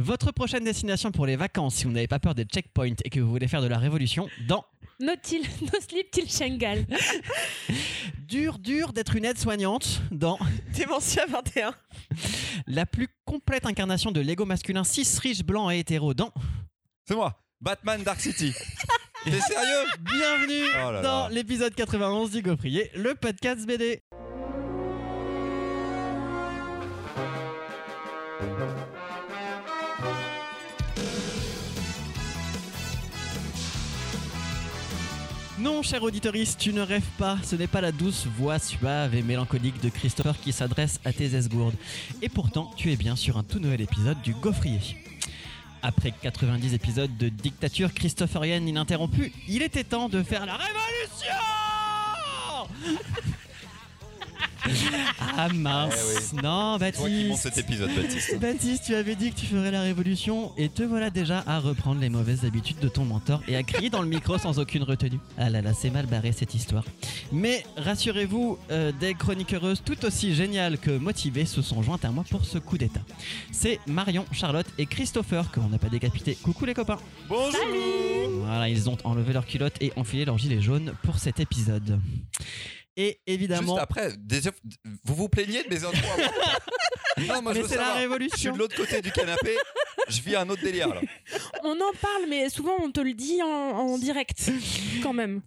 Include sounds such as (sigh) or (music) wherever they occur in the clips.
Votre prochaine destination pour les vacances, si vous n'avez pas peur des checkpoints et que vous voulez faire de la révolution, dans No, till, (laughs) no sleep till Shanghai. (laughs) Dur, dur d'être une aide-soignante, dans (laughs) Démentia 21. la plus complète incarnation de l'ego masculin cis, riche, blanc et hétéro, dans C'est moi, Batman Dark City. T'es sérieux? Bienvenue Oh là dans l'épisode 91 du Gaufrier, le podcast BD. Non, cher auditoriste, tu ne rêves pas. Ce n'est pas la douce voix suave et mélancolique de Christopher qui s'adresse à tes esgourdes. Et pourtant, tu es bien sur un tout nouvel épisode du Gaufrier. Après 90 épisodes de dictature christophérienne ininterrompue, il était temps de faire la révolution (laughs) Ah mince Non, Eh Toi qui montes Baptiste cet épisode, Baptiste. Baptiste, tu avais dit que tu ferais la révolution et te voilà déjà à reprendre les mauvaises habitudes de ton mentor et à crier dans le micro sans aucune retenue. Ah là là, c'est mal barré cette histoire. Mais rassurez-vous, euh, des chroniqueuses tout aussi géniales que motivées se sont jointes à moi pour ce coup d'état. C'est Marion, Charlotte et Christopher que l'on n'a pas décapité. Coucou les copains Bonjour Voilà, ils ont enlevé leurs culottes et enfilé leurs gilets jaunes pour cet épisode. Et évidemment... Juste après, des- vous vous plaignez de mes intros avant (laughs) Non, moi je veux c'est la savoir. Je suis révolution de l'autre côté du canapé, je vis un autre délire là. On en parle, mais souvent on te le dit en, en direct, quand même.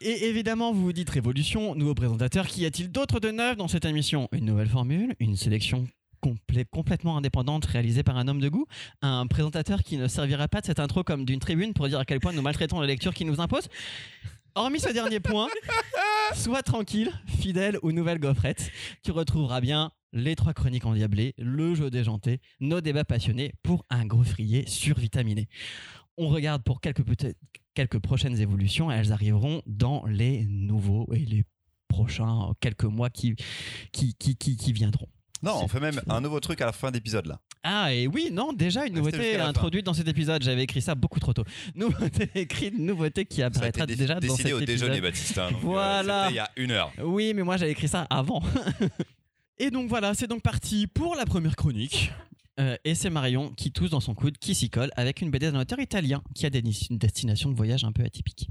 Et évidemment, vous vous dites révolution, nouveau présentateur, qu'y a-t-il d'autre de neuf dans cette émission? Une nouvelle formule, une sélection complè- complètement indépendante réalisée par un homme de goût, un présentateur qui ne servira pas de cette intro comme d'une tribune pour dire à quel point nous maltraitons la lecture qui nous impose. Hormis ce dernier point, (laughs) sois tranquille, fidèle aux nouvelles gaufrettes, tu retrouveras bien les trois chroniques endiablées, le jeu déjanté, nos débats passionnés pour un gaufrier survitaminé. On regarde pour quelques, prochaines évolutions, elles arriveront dans les nouveaux et les prochains quelques mois qui, qui, qui, qui, qui viendront. Non, on fait même un nouveau truc à la fin d'épisode là. Ah, et oui, non, déjà une nouveauté introduite dans cet épisode. J'avais écrit ça beaucoup trop tôt. Nouveauté (laughs) écrite, nouveauté qui apparaîtra déjà dans décidé cet au épisode. déjeuner, Baptiste. hein, donc, euh, Voilà. il y a une heure. Oui, mais moi j'avais écrit ça avant. (laughs) et donc voilà, c'est donc parti pour la première chronique. Euh, et c'est Marion qui tousse dans son coude, qui s'y colle avec une BD d'un auteur italien qui a des- une destination de voyage un peu atypique.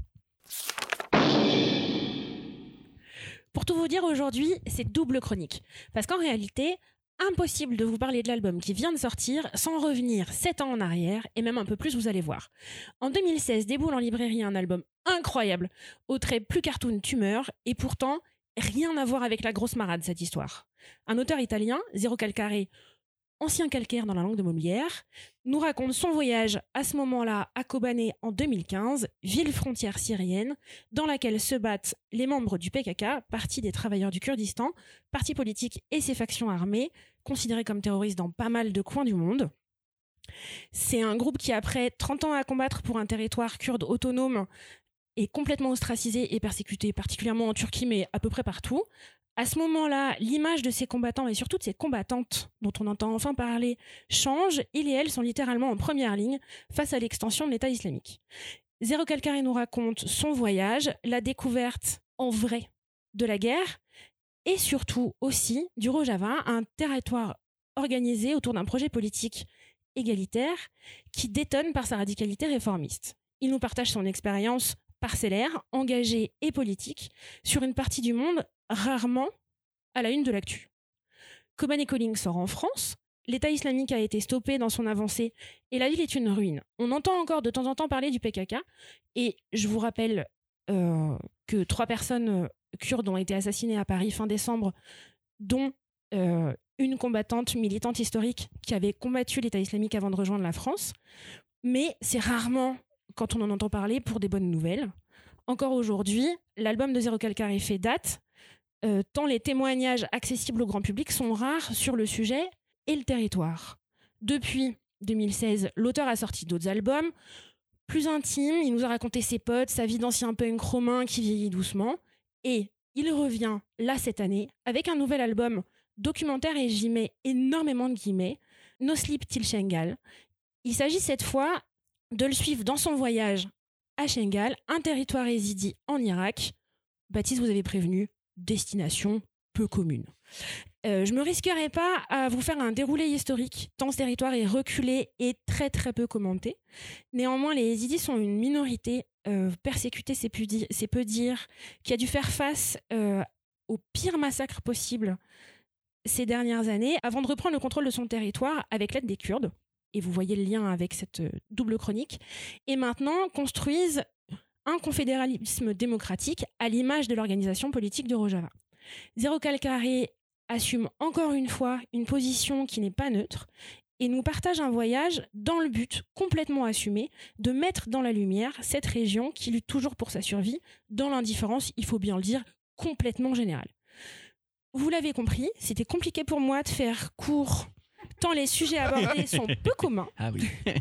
Pour tout vous dire, aujourd'hui, c'est double chronique. Parce qu'en réalité, impossible de vous parler de l'album qui vient de sortir sans revenir 7 ans en arrière, et même un peu plus, vous allez voir. En 2016, déboule en librairie un album incroyable, au trait plus cartoon tumeur, et pourtant, rien à voir avec la grosse marade, cette histoire. Un auteur italien, Zero Calcare, ancien calcaire dans la langue de Molière, nous raconte son voyage à ce moment-là à Kobané en 2015, ville frontière syrienne, dans laquelle se battent les membres du PKK, Parti des travailleurs du Kurdistan, parti politique et ses factions armées, considérés comme terroristes dans pas mal de coins du monde. C'est un groupe qui, après 30 ans à combattre pour un territoire kurde autonome, est complètement ostracisé et persécuté, particulièrement en Turquie, mais à peu près partout. À ce moment-là, l'image de ces combattants et surtout de ces combattantes dont on entend enfin parler change. Il et elles sont littéralement en première ligne face à l'extension de l'État islamique. Zéro Calcare nous raconte son voyage, la découverte en vrai de la guerre et surtout aussi du Rojava, un territoire organisé autour d'un projet politique égalitaire qui détonne par sa radicalité réformiste. Il nous partage son expérience parcellaire, engagée et politique sur une partie du monde rarement à la une de l'actu. Kobane Calling sort en France, l'État islamique a été stoppé dans son avancée et la ville est une ruine. On entend encore de temps en temps parler du PKK et je vous rappelle euh, que trois personnes euh, kurdes ont été assassinées à Paris fin décembre, dont euh, une combattante militante historique qui avait combattu l'État islamique avant de rejoindre la France. Mais c'est rarement quand on en entend parler pour des bonnes nouvelles. Encore aujourd'hui, l'album de Zéro Calcare fait date, euh, tant les témoignages accessibles au grand public sont rares sur le sujet et le territoire. Depuis 2016, l'auteur a sorti d'autres albums, plus intimes, il nous a raconté ses potes, sa vie d'ancien punk romain qui vieillit doucement, et il revient là cette année avec un nouvel album documentaire et j'y mets énormément de guillemets, No Sleep Till Shengal. Il s'agit cette fois de le suivre dans son voyage à Shengal, un territoire résidé en Irak. Baptiste, vous avez prévenu, destination peu commune. Euh, je me risquerai pas à vous faire un déroulé historique, tant ce territoire est reculé et très très peu commenté. Néanmoins, les Yézidis sont une minorité euh, persécutée, c'est peu, dire, c'est peu dire, qui a dû faire face euh, au pire massacre possible ces dernières années avant de reprendre le contrôle de son territoire avec l'aide des Kurdes. Et vous voyez le lien avec cette euh, double chronique. Et maintenant construisent un confédéralisme démocratique à l'image de l'organisation politique de Rojava. Zéro Calcaré assume encore une fois une position qui n'est pas neutre et nous partage un voyage dans le but complètement assumé de mettre dans la lumière cette région qui lutte toujours pour sa survie dans l'indifférence, il faut bien le dire, complètement générale. Vous l'avez compris, c'était compliqué pour moi de faire court tant les sujets abordés sont (laughs) peu communs. Ah oui. (laughs)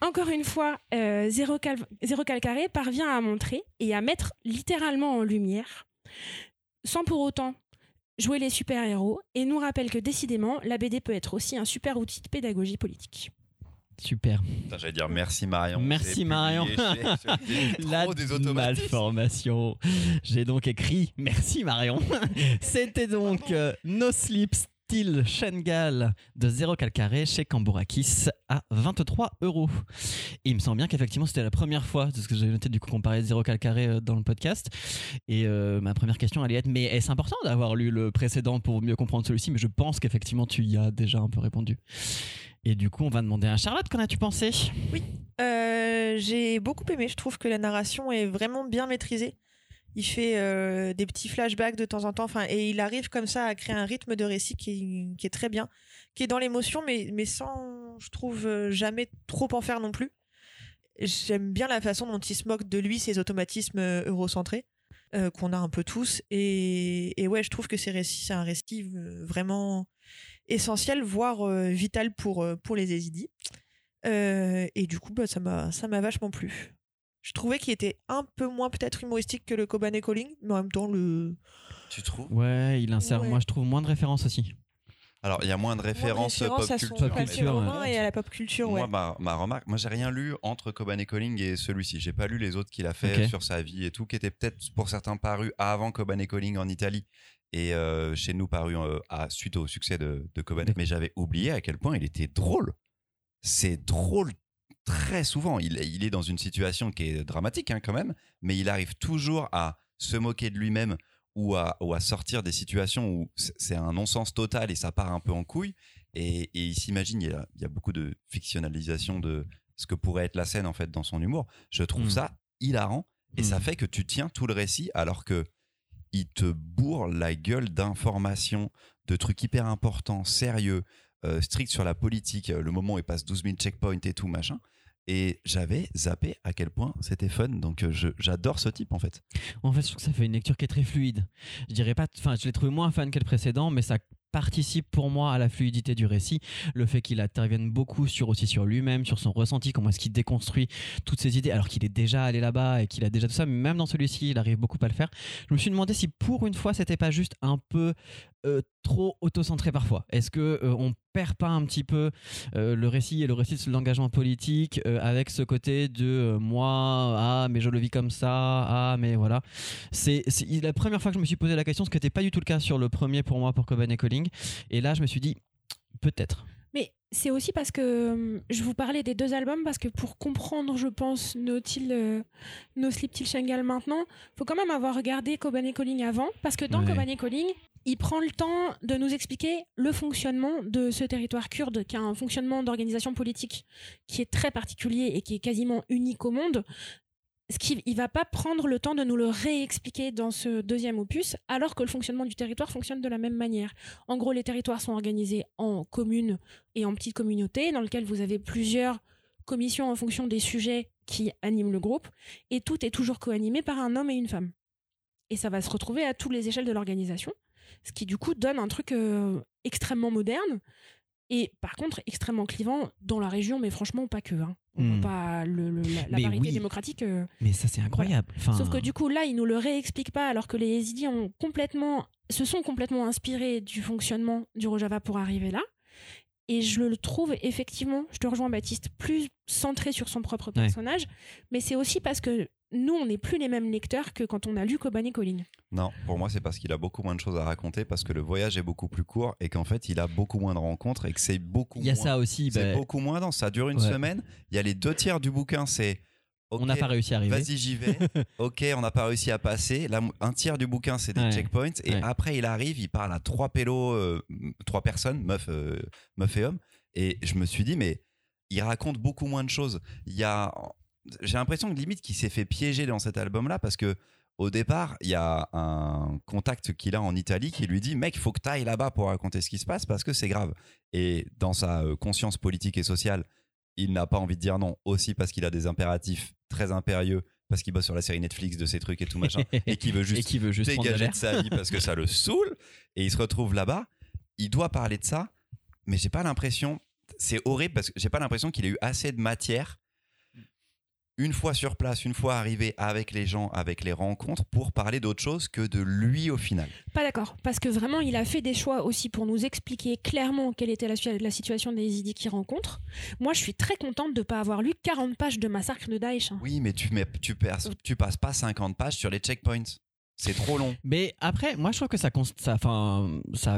Encore une fois, euh, Zéro, Cal Zéro Calcaré parvient à montrer et à mettre littéralement en lumière, sans pour autant jouer les super-héros, et nous rappelle que décidément, la BD peut être aussi un super outil de pédagogie politique. Super. J'allais dire merci Marion. Merci, Marion. (laughs) La malformation. J'ai donc écrit merci Marion. C'était donc euh, No Sleep Style Shengal de Zéro Calcaré chez Cambourakis à 23 euros. Et il me semble bien qu'effectivement c'était la première fois, de ce que j'avais noté du coup qu'on parlait de Zéro Calcaré euh, dans le podcast. Et euh, ma première question allait être mais est-ce important d'avoir lu le précédent pour mieux comprendre celui-ci? Mais je pense qu'effectivement tu y as déjà un peu répondu. Et du coup on va demander à Charlotte qu'en as-tu pensé? Euh, j'ai beaucoup aimé. Je trouve que la narration est vraiment bien maîtrisée. Il fait euh, des petits flashbacks de temps en temps. Enfin, et il arrive comme ça à créer un rythme de récit qui est, très bien, qui est dans l'émotion, mais, mais sans, je trouve, euh, jamais trop en faire non plus. J'aime bien la façon dont il se moque de lui, ses automatismes euh, eurocentrés qu'on a un peu tous. Et, et ouais, je trouve que ces récits, c'est un récit vraiment essentiel, voire vital pour, pour les. Euh, et du coup, bah, ça m'a vachement plu. Je trouvais qu'il était un peu moins peut-être humoristique que le Kobané Calling, mais en même temps le Tu trouves? Ouais, il insère, Ouais. moi je trouve moins de références aussi. Alors, il y a moins de références pop à son culture. Pop culture, ouais. et à la pop culture, ouais. Moi, ma, ma remarque, moi, j'ai rien lu entre Coban et Calling et celui-ci. J'ai pas lu les autres qu'il a fait sur sa vie et tout, qui étaient peut-être pour certains parus avant Coban et Calling en Italie et euh, chez nous parus euh, à, suite au succès de, de. Mais j'avais oublié à quel point il était drôle. C'est drôle très souvent. Il, il est dans une situation qui est dramatique hein, quand même, mais il arrive toujours à se moquer de lui-même ou à, ou à sortir des situations où c'est un non-sens total et ça part un peu en couille. Et, et il s'imagine, il, y a- il y a beaucoup de fictionnalisation de ce que pourrait être la scène en fait dans son humour. Je trouve Mm. ça hilarant et ça Mm. fait que tu tiens tout le récit alors que il te bourre la gueule d'informations, de trucs hyper importants, sérieux, euh, stricts sur la politique, euh, le moment où il passe 12 000 checkpoints et tout machin. Et j'avais zappé à quel point c'était fun. Donc euh, j'adore ce type en fait. En fait, je trouve que ça fait une lecture qui est très fluide. Je dirais pas, enfin, je l'ai trouvé moins fan que le précédent, mais ça participe pour moi à la fluidité du récit. Le fait qu'il intervienne beaucoup sur aussi sur lui-même, sur son ressenti, comment est-ce qu'il déconstruit toutes ses idées, alors qu'il est déjà allé là-bas et qu'il a déjà tout ça. Mais même dans celui-ci, il arrive beaucoup à le faire. Je me suis demandé si pour une fois, c'était pas juste un peu euh, trop auto-centré parfois. Est-ce que euh, on perd pas un petit peu euh, le récit et le récit de l'engagement politique euh, avec ce côté de moi, ah mais je le vis comme ça, ah mais voilà. C'est la première fois que je me suis posé la question, ce qui n'était pas du tout le cas sur le premier pour moi pour Cobain et Calling. Et là, je me suis dit peut-être. C'est aussi parce que hum, je vous parlais des deux albums parce que pour comprendre, je pense, No, Till, euh, no Sleep Till Shangal maintenant, faut quand même avoir regardé Coban et Calling avant parce que dans Ouais. Coban et Calling, il prend le temps de nous expliquer le fonctionnement de ce territoire kurde qui a un fonctionnement d'organisation politique qui est très particulier et qui est quasiment unique au monde. Ce qui, il va pas prendre le temps de nous le réexpliquer dans ce deuxième opus, alors que le fonctionnement du territoire fonctionne de la même manière. En gros, les territoires sont organisés en communes et en petites communautés dans lesquelles vous avez plusieurs commissions en fonction des sujets qui animent le groupe et tout est toujours co-animé par un homme et une femme. Et ça va se retrouver à toutes les échelles de l'organisation, ce qui du coup donne un truc euh, extrêmement moderne et par contre extrêmement clivant dans la région, mais franchement pas que. Hein. On voit pas le- le- la, parité oui. démocratique. euh, Mais ça, c'est incroyable. Enfin, Sauf que du coup, là, ils nous le réexpliquent pas, alors que les Yézidis ont complètement, se sont complètement inspirés du fonctionnement du Rojava pour arriver là. Et je le trouve effectivement, je te rejoins Baptiste, plus centré sur son propre Ouais. personnage. Mais c'est aussi parce que nous, on n'est plus les mêmes lecteurs que quand on a lu Coban et Colling. Non, pour moi, c'est parce qu'il a beaucoup moins de choses à raconter, parce que le voyage est beaucoup plus court et qu'en fait, il a beaucoup moins de rencontres et que c'est beaucoup Il y a moins. ça aussi. C'est bah, beaucoup moins dense. Ça dure une Ouais. semaine. Il y a les deux tiers du bouquin, c'est. On n'a pas réussi à arriver. Vas-y, j'y vais. (laughs) ok, on n'a pas réussi à passer. Là, un tiers du bouquin, c'est des Ouais. checkpoints. Et Ouais. après, il arrive, il parle à trois pélos, euh, trois personnes, meuf, euh, meuf et homme. Et je me suis dit, mais il raconte beaucoup moins de choses. Il y a, j'ai l'impression que limite qu'il s'est fait piéger dans cet album-là parce que au départ, il y a un contact qu'il a en Italie qui lui dit Mec, il faut que tu ailles là-bas pour raconter ce qui se passe parce que c'est grave. Et dans sa euh, conscience politique et sociale, il n'a pas envie de dire non, aussi parce qu'il a des impératifs très impérieux, parce qu'il bosse sur la série Netflix de ces trucs et tout machin, (laughs) et qu'il veut juste qui veut juste dégager de sa vie parce que ça le saoule, et il se retrouve là-bas. Il doit parler de ça, mais j'ai pas l'impression. C'est horrible parce que j'ai pas l'impression qu'il ait eu assez de matière une fois sur place, une fois arrivé avec les gens, avec les rencontres, pour parler d'autre chose que de lui au final. Pas d'accord, parce que vraiment, il a fait des choix aussi pour nous expliquer clairement quelle était la, situation des idées qu'il rencontre. Moi, je suis très contente de ne pas avoir lu 40 pages de Massacre de Daesh. hein. Oui, mais tu, passes, tu passes pas 50 pages sur les checkpoints. C'est trop long. Mais après, moi je trouve que ça,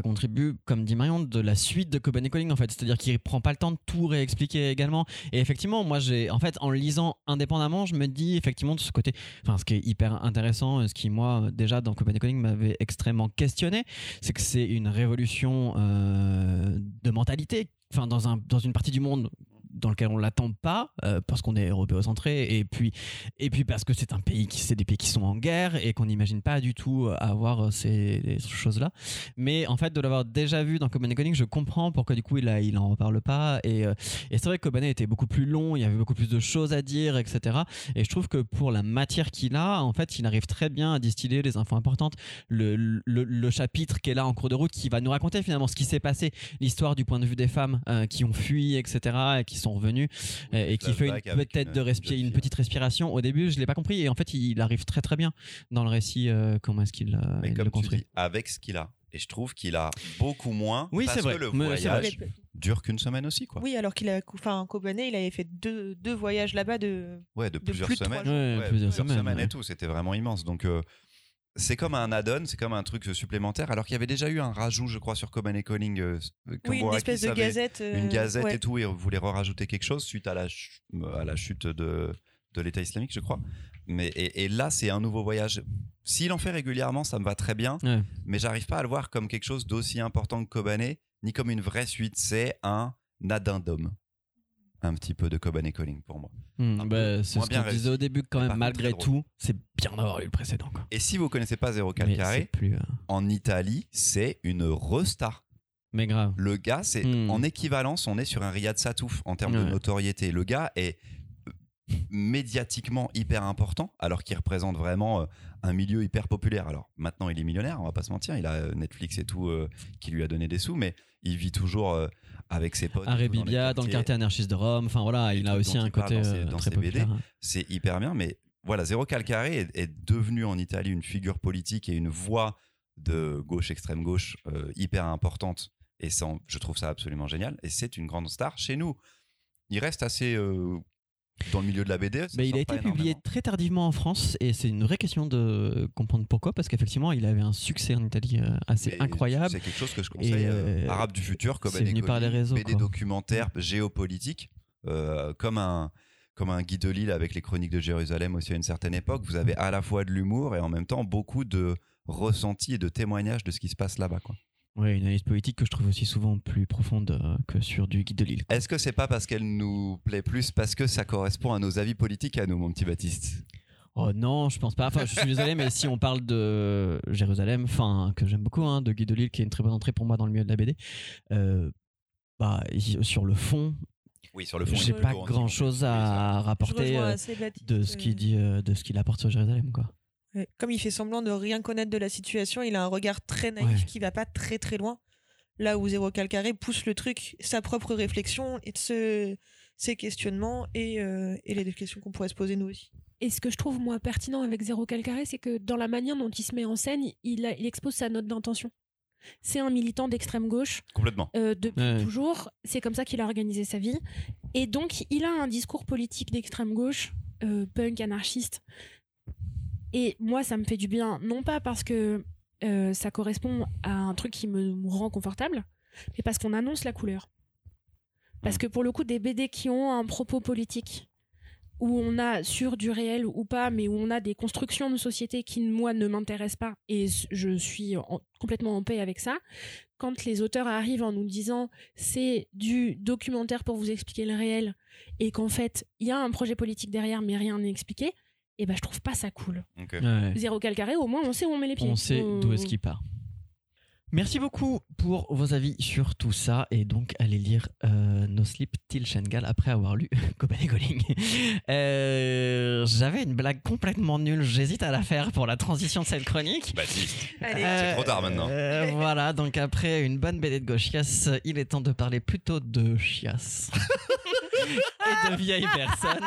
contribue, comme dit Marion, de la suite de Coban et Colling en fait. C'est-à-dire qu'il prend pas le temps de tout réexpliquer également. Et effectivement, moi j'ai, en fait, en lisant indépendamment, je me dis effectivement de ce côté, enfin, ce qui est hyper intéressant, ce qui moi déjà dans Coban et Colling m'avait extrêmement questionné, c'est que c'est une révolution euh, de mentalité. Enfin, dans, un, dans une partie du monde dans lequel on l'attend pas euh, parce qu'on est européocentré et puis et puis parce que c'est un pays qui c'est des pays qui sont en guerre et qu'on n'imagine pas du tout avoir euh, ces choses là mais en fait de l'avoir déjà vu dans Coban Conning je comprends pourquoi du coup il a, il en reparle pas et, euh, et c'est vrai que Cobanet était beaucoup plus long il y avait beaucoup plus de choses à dire etc et je trouve que pour la matière qu'il a en fait il arrive très bien à distiller les infos importantes. Le, le, chapitre qui est là en cours de route qui va nous raconter finalement ce qui s'est passé l'histoire du point de vue des femmes euh, qui ont fui etc et qui sont revenus euh, et qui fait une- peut-être une- de respirer une petite respiration au début je l'ai pas compris et en fait il arrive très très bien dans le récit euh, comment est-ce qu'il euh, Mais il comme le tu construit dis, avec ce qu'il a. Et je trouve qu'il a beaucoup moins. Oui, parce c'est vrai. que le Mais c'est vrai. voyage dure qu'une semaine aussi, quoi. Oui, alors qu'il a, enfin, Kobané, il avait fait deux, deux voyages là-bas de. Ouais, de De plusieurs plus semaines. Ouais, plusieurs semaines, ouais. et tout. C'était vraiment immense. Donc, euh, c'est comme un add-on, c'est comme un truc supplémentaire. Alors qu'il y avait déjà eu un rajout, je crois, sur Coban et Colling. euh, Oui, une espèce de gazette. euh, Une gazette ouais. et tout, et voulait rajouter quelque chose suite à la, ch- à la chute de, de l'État islamique, je crois. Mais, et, et là, c'est un nouveau voyage. S'il en fait régulièrement, ça me va très bien. Ouais. Mais j'arrive pas à le voir comme quelque chose d'aussi important que Kobané, ni comme une vraie suite. C'est un addendum. Un petit peu de Coban et Colling pour moi. Hmm, bah, c'est ce bien qu'on disait au début quand Mais même malgré tout c'est bien d'avoir eu le précédent quoi. Et si vous connaissez pas Calcaré, plus euh, en Italie, c'est une restar. mais grave Le gars, c'est Hmm. en équivalence, on est sur un Riyad Satouf en termes de notoriété. Le gars est euh, médiatiquement hyper important, alors qu'il représente vraiment euh, un milieu hyper populaire. Alors maintenant, il est millionnaire, on va pas se mentir. Il a Netflix et tout euh, qui lui a donné des sous, mais il vit toujours euh, avec ses potes. Arrêt Bibia dans le quartier anarchiste de Rome enfin voilà il a aussi un côté dans ses- euh, dans très ses BD. c'est hyper bien, mais voilà, Zéro Calcaré est, est devenu en Italie une figure politique et une voix de gauche, extrême gauche, euh, hyper importante. Et ça, je trouve ça absolument génial. Et c'est une grande star chez nous. Il reste assez euh, dans le milieu de la BD. Mais il a été publié très tardivement en France et c'est une vraie question de comprendre pourquoi parce qu'effectivement il avait un succès en Italie euh, assez Mais incroyable C'est quelque chose que je conseille. euh, euh, Arabe du futur, comme c'est venu par les réseaux, BD quoi. documentaires géopolitiques, euh, comme un comme un Guy Delisle avec les chroniques de Jérusalem aussi à une certaine époque. Vous avez à la fois de l'humour et en même temps beaucoup de ressentis et de témoignages de ce qui se passe là-bas. quoi. Ouais une analyse politique que je trouve aussi souvent plus profonde euh, que sur du guide de Lille Est-ce que c'est pas parce qu'elle nous plaît plus parce que ça correspond à nos avis politiques à nous, mon petit Baptiste? Oh non, je pense pas. Enfin, je suis désolé, mais si on parle de Jérusalem, enfin que j'aime beaucoup, hein, de Guy Delisle, qui est une très bonne entrée pour moi dans le milieu de la BD. euh, bah, sur le fond, Oui, sur le fond. j'ai pas grand chose à rapporter euh, de ce qu'il dit, euh, de ce qu'il apporte sur Jérusalem, quoi. Ouais. Comme il fait semblant de rien connaître de la situation, il a un regard très naïf Ouais. qui va pas très très loin. Là où Zéro Calcaré pousse le truc, sa propre réflexion et de ce- ses questionnements et, euh, et les questions qu'on pourrait se poser nous aussi. Et ce que je trouve moi pertinent avec Zéro Calcaré, c'est que dans la manière dont il se met en scène, il, a- il expose sa note d'intention. C'est un militant d'extrême gauche Complètement. euh, depuis Ouais. toujours. C'est comme ça qu'il a organisé sa vie. Et donc, il a un discours politique d'extrême gauche, euh, punk, anarchiste, Et moi, ça me fait du bien, non pas parce que euh, ça correspond à un truc qui me, rend confortable, mais parce qu'on annonce la couleur. Parce que pour le coup, des BD qui ont un propos politique, où on a sur du réel ou pas, mais où on a des constructions de société qui, moi, ne m'intéressent pas, et je suis en- complètement en paix avec ça, quand les auteurs arrivent en nous disant c'est du documentaire pour vous expliquer le réel, et qu'en fait, il y a un projet politique derrière, mais rien n'est expliqué, et ben je trouve pas ça cool. Donc, Ouais. Zéro calcaré, au moins on sait où on met les pieds. On sait d'où est-ce qu'il part. Merci beaucoup pour vos avis sur tout ça et donc allez lire euh, No Sleep Till Shengal après avoir lu (laughs) et Goling. Euh, J'avais une blague complètement nulle, j'hésite à la faire pour la transition de cette chronique. Baptiste. C'est trop tard maintenant. Euh, voilà, donc après une bonne BD de gauchias, il est temps de parler plutôt de chiasse. (laughs) Et de vieilles personnes.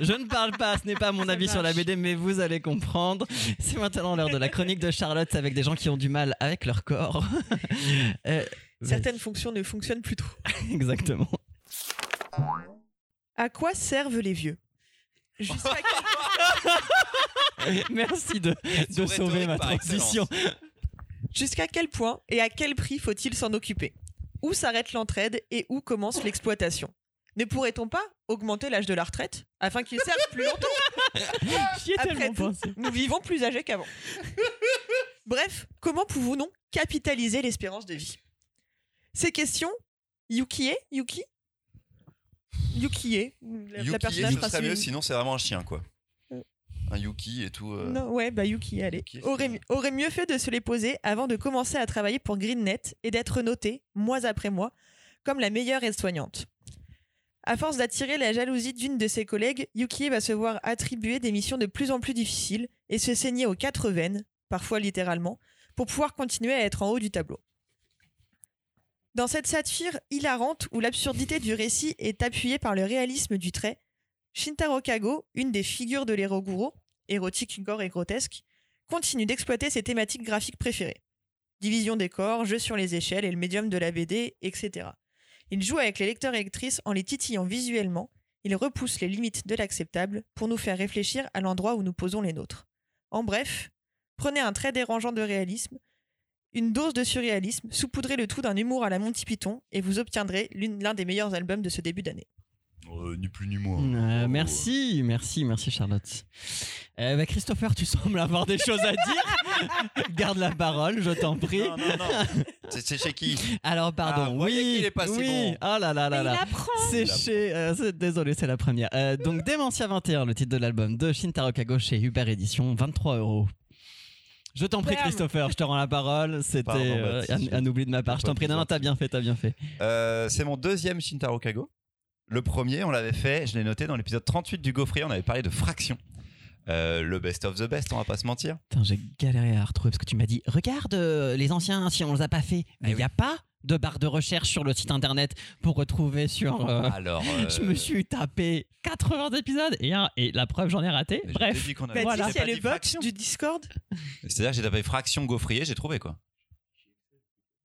Je ne parle pas, ce n'est pas mon avis sur la. BD, mais vous allez comprendre. C'est maintenant l'heure de la chronique de Charlotte avec des gens qui ont du mal avec leur corps. Euh, Certaines fonctions ne fonctionnent plus trop. (laughs) Exactement. À quoi servent les vieux? Jusqu'à quel... (laughs) Merci de, de sauver ma transition. Jusqu'à quel point et à quel prix faut-il s'en occuper? Où s'arrête l'entraide et où commence l'exploitation? Ne pourrait-on pas augmenter l'âge de la retraite afin qu'il serve plus (laughs) longtemps? J'y ai Après tellement tout, pensé. Nous vivons plus âgés qu'avant. Bref, comment pouvons-nous capitaliser l'espérance de vie? Ces questions, Yukie, Yuki Yukie, la, la Yuki, personnage ce serait principale. mieux, sinon c'est vraiment un chien, quoi. Euh. Un Yuki et tout. euh. Non, ouais, bah Yuki, allez. Yuki, c'est aurait, mieux fait de se les poser avant de commencer à travailler pour GreenNet et d'être noté, mois après mois, comme la meilleure aide-soignante. À force d'attirer la jalousie d'une de ses collègues, Yuki va se voir attribuer des missions de plus en plus difficiles et se saigner aux quatre veines, parfois littéralement, pour pouvoir continuer à être en haut du tableau. Dans cette satire hilarante où l'absurdité du récit est appuyée par le réalisme du trait, Shintaro Kago, une des figures de l'Eroguro, érotique, gore et grotesque, continue d'exploiter ses thématiques graphiques préférées. Division des corps, jeu sur les échelles et le médium de la BD, etc. Il joue avec les lecteurs et lectrices en les titillant visuellement, il repousse les limites de l'acceptable pour nous faire réfléchir à l'endroit où nous posons les nôtres. En bref, prenez un trait dérangeant de réalisme, une dose de surréalisme, saupoudrez le tout d'un humour à la Monty Python et vous obtiendrez l'un des meilleurs albums de ce début d'année. Euh, ni plus ni moins. Euh, merci, merci, merci Charlotte. Euh, bah, Christopher, tu sembles avoir des choses à dire. (laughs) Garde la parole, je t'en prie. Non, non, non. C'est chez qui? Alors, pardon, Ah, oui, qu'il est pas si oui. bon. Oh là là là là. il C'est Il chez. euh, c'est- désolé, c'est la première. Euh, donc, Démentia 21, le titre de l'album de Shintaro Kago chez Uber Édition, 23 euros. Je t'en prie, Bam. Christopher, je te rends la parole. C'était euh, un, un oubli de ma part. Je t'en prie, non, non, t'as bien fait, t'as bien fait. Euh, C'est mon deuxième Shintaro Kago. Le premier, on l'avait fait, je l'ai noté dans l'épisode 38 du Gaufrier, on avait parlé de fraction. Euh, le best of the best, on va pas se mentir. Putain, j'ai galéré à retrouver parce que tu m'as dit regarde euh, les anciens si on les a pas fait. Mais Ah il n'y a pas de barre de recherche sur le site internet pour retrouver sur. euh, Alors, euh, (laughs) Je me suis tapé 80 épisodes et, un- et la preuve j'en ai raté. je t'ai Bref. dit qu'on avait- Bah, Voilà. dis, y a pas le dit bot fraction. du Discord? C'est-à-dire que j'ai tapé fraction gaufrier, j'ai trouvé quoi.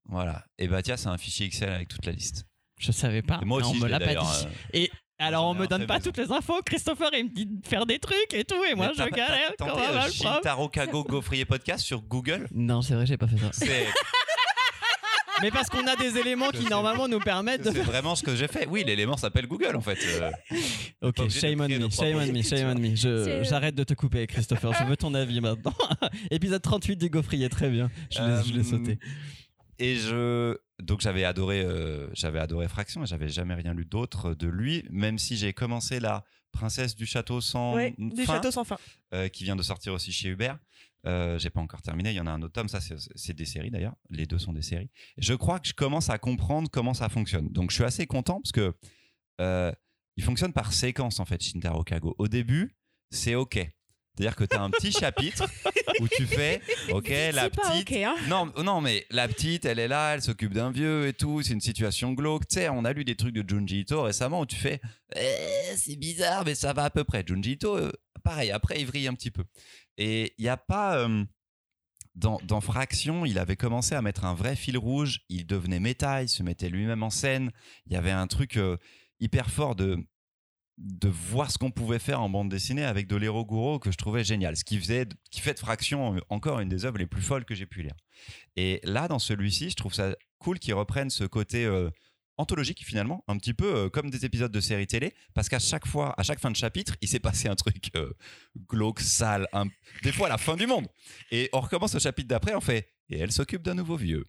Voilà. Et bah tiens, c'est un fichier Excel avec toute la liste. Je savais pas. Et moi mais aussi, on je me l'ai l'a pas d'ailleurs, dit. euh, Et alors on me donne pas maison. toutes les infos. Christopher il me dit de faire des trucs et tout et moi je galère. t'as Comment tenté, va euh, le Shintaro Kago (laughs) gaufrier podcast sur Google Non c'est vrai j'ai pas fait ça. C'est (laughs) mais parce qu'on a des éléments qui normalement nous permettent de. c'est vraiment ce que j'ai fait. Oui, l'élément s'appelle Google en fait. Euh, (laughs) Ok shame on me, shame propres on me, trucs, shame on me. Je- C'est- J'arrête de te couper Christopher. Je veux ton avis maintenant. Épisode 38 du Gaufrier très bien. Je l'ai je l'ai Euh, sauté. Et je donc j'avais adoré euh, j'avais adoré Fraction et j'avais jamais rien lu d'autre de lui même si j'ai commencé la Princesse du château sans Ouais, du fin, château sans fin. euh, qui vient de sortir aussi chez Hubert. Euh, j'ai pas encore terminé, il y en a un autre tome, ça c'est- c'est des séries d'ailleurs, les deux sont des séries. Je crois que je commence à comprendre comment ça fonctionne. Donc je suis assez content parce que euh, il fonctionne par séquence en fait Shintaro Kago. Au début, c'est OK. C'est-à-dire que tu as un petit chapitre où tu fais (laughs) OK, la petite ok, hein. non, non, mais la petite, elle est là, elle s'occupe d'un vieux et tout. C'est une situation glauque. Tu sais, on a lu des trucs de Junji Ito récemment où tu fais, Eh, c'est bizarre, mais ça va à peu près. Junji Ito, euh, pareil. Après, il vrille un petit peu. Et il n'y a pas euh, dans, dans Fraction, il avait commencé à mettre un vrai fil rouge. Il devenait méta, il se mettait lui-même en scène. Il y avait un truc euh, hyper fort de de voir ce qu'on pouvait faire en bande dessinée avec de l'Hero que je trouvais génial. Ce qui, faisait, qui fait de Fraction encore une des œuvres les plus folles que j'ai pu lire. Et là, dans celui-ci, je trouve ça cool qu'ils reprennent ce côté euh, anthologique finalement, un petit peu euh, comme des épisodes de séries télé, parce qu'à chaque fois, à chaque fin de chapitre, il s'est passé un truc euh, glauque, sale, des fois la fin du monde. Et on recommence au chapitre d'après, on fait et elle s'occupe d'un nouveau vieux.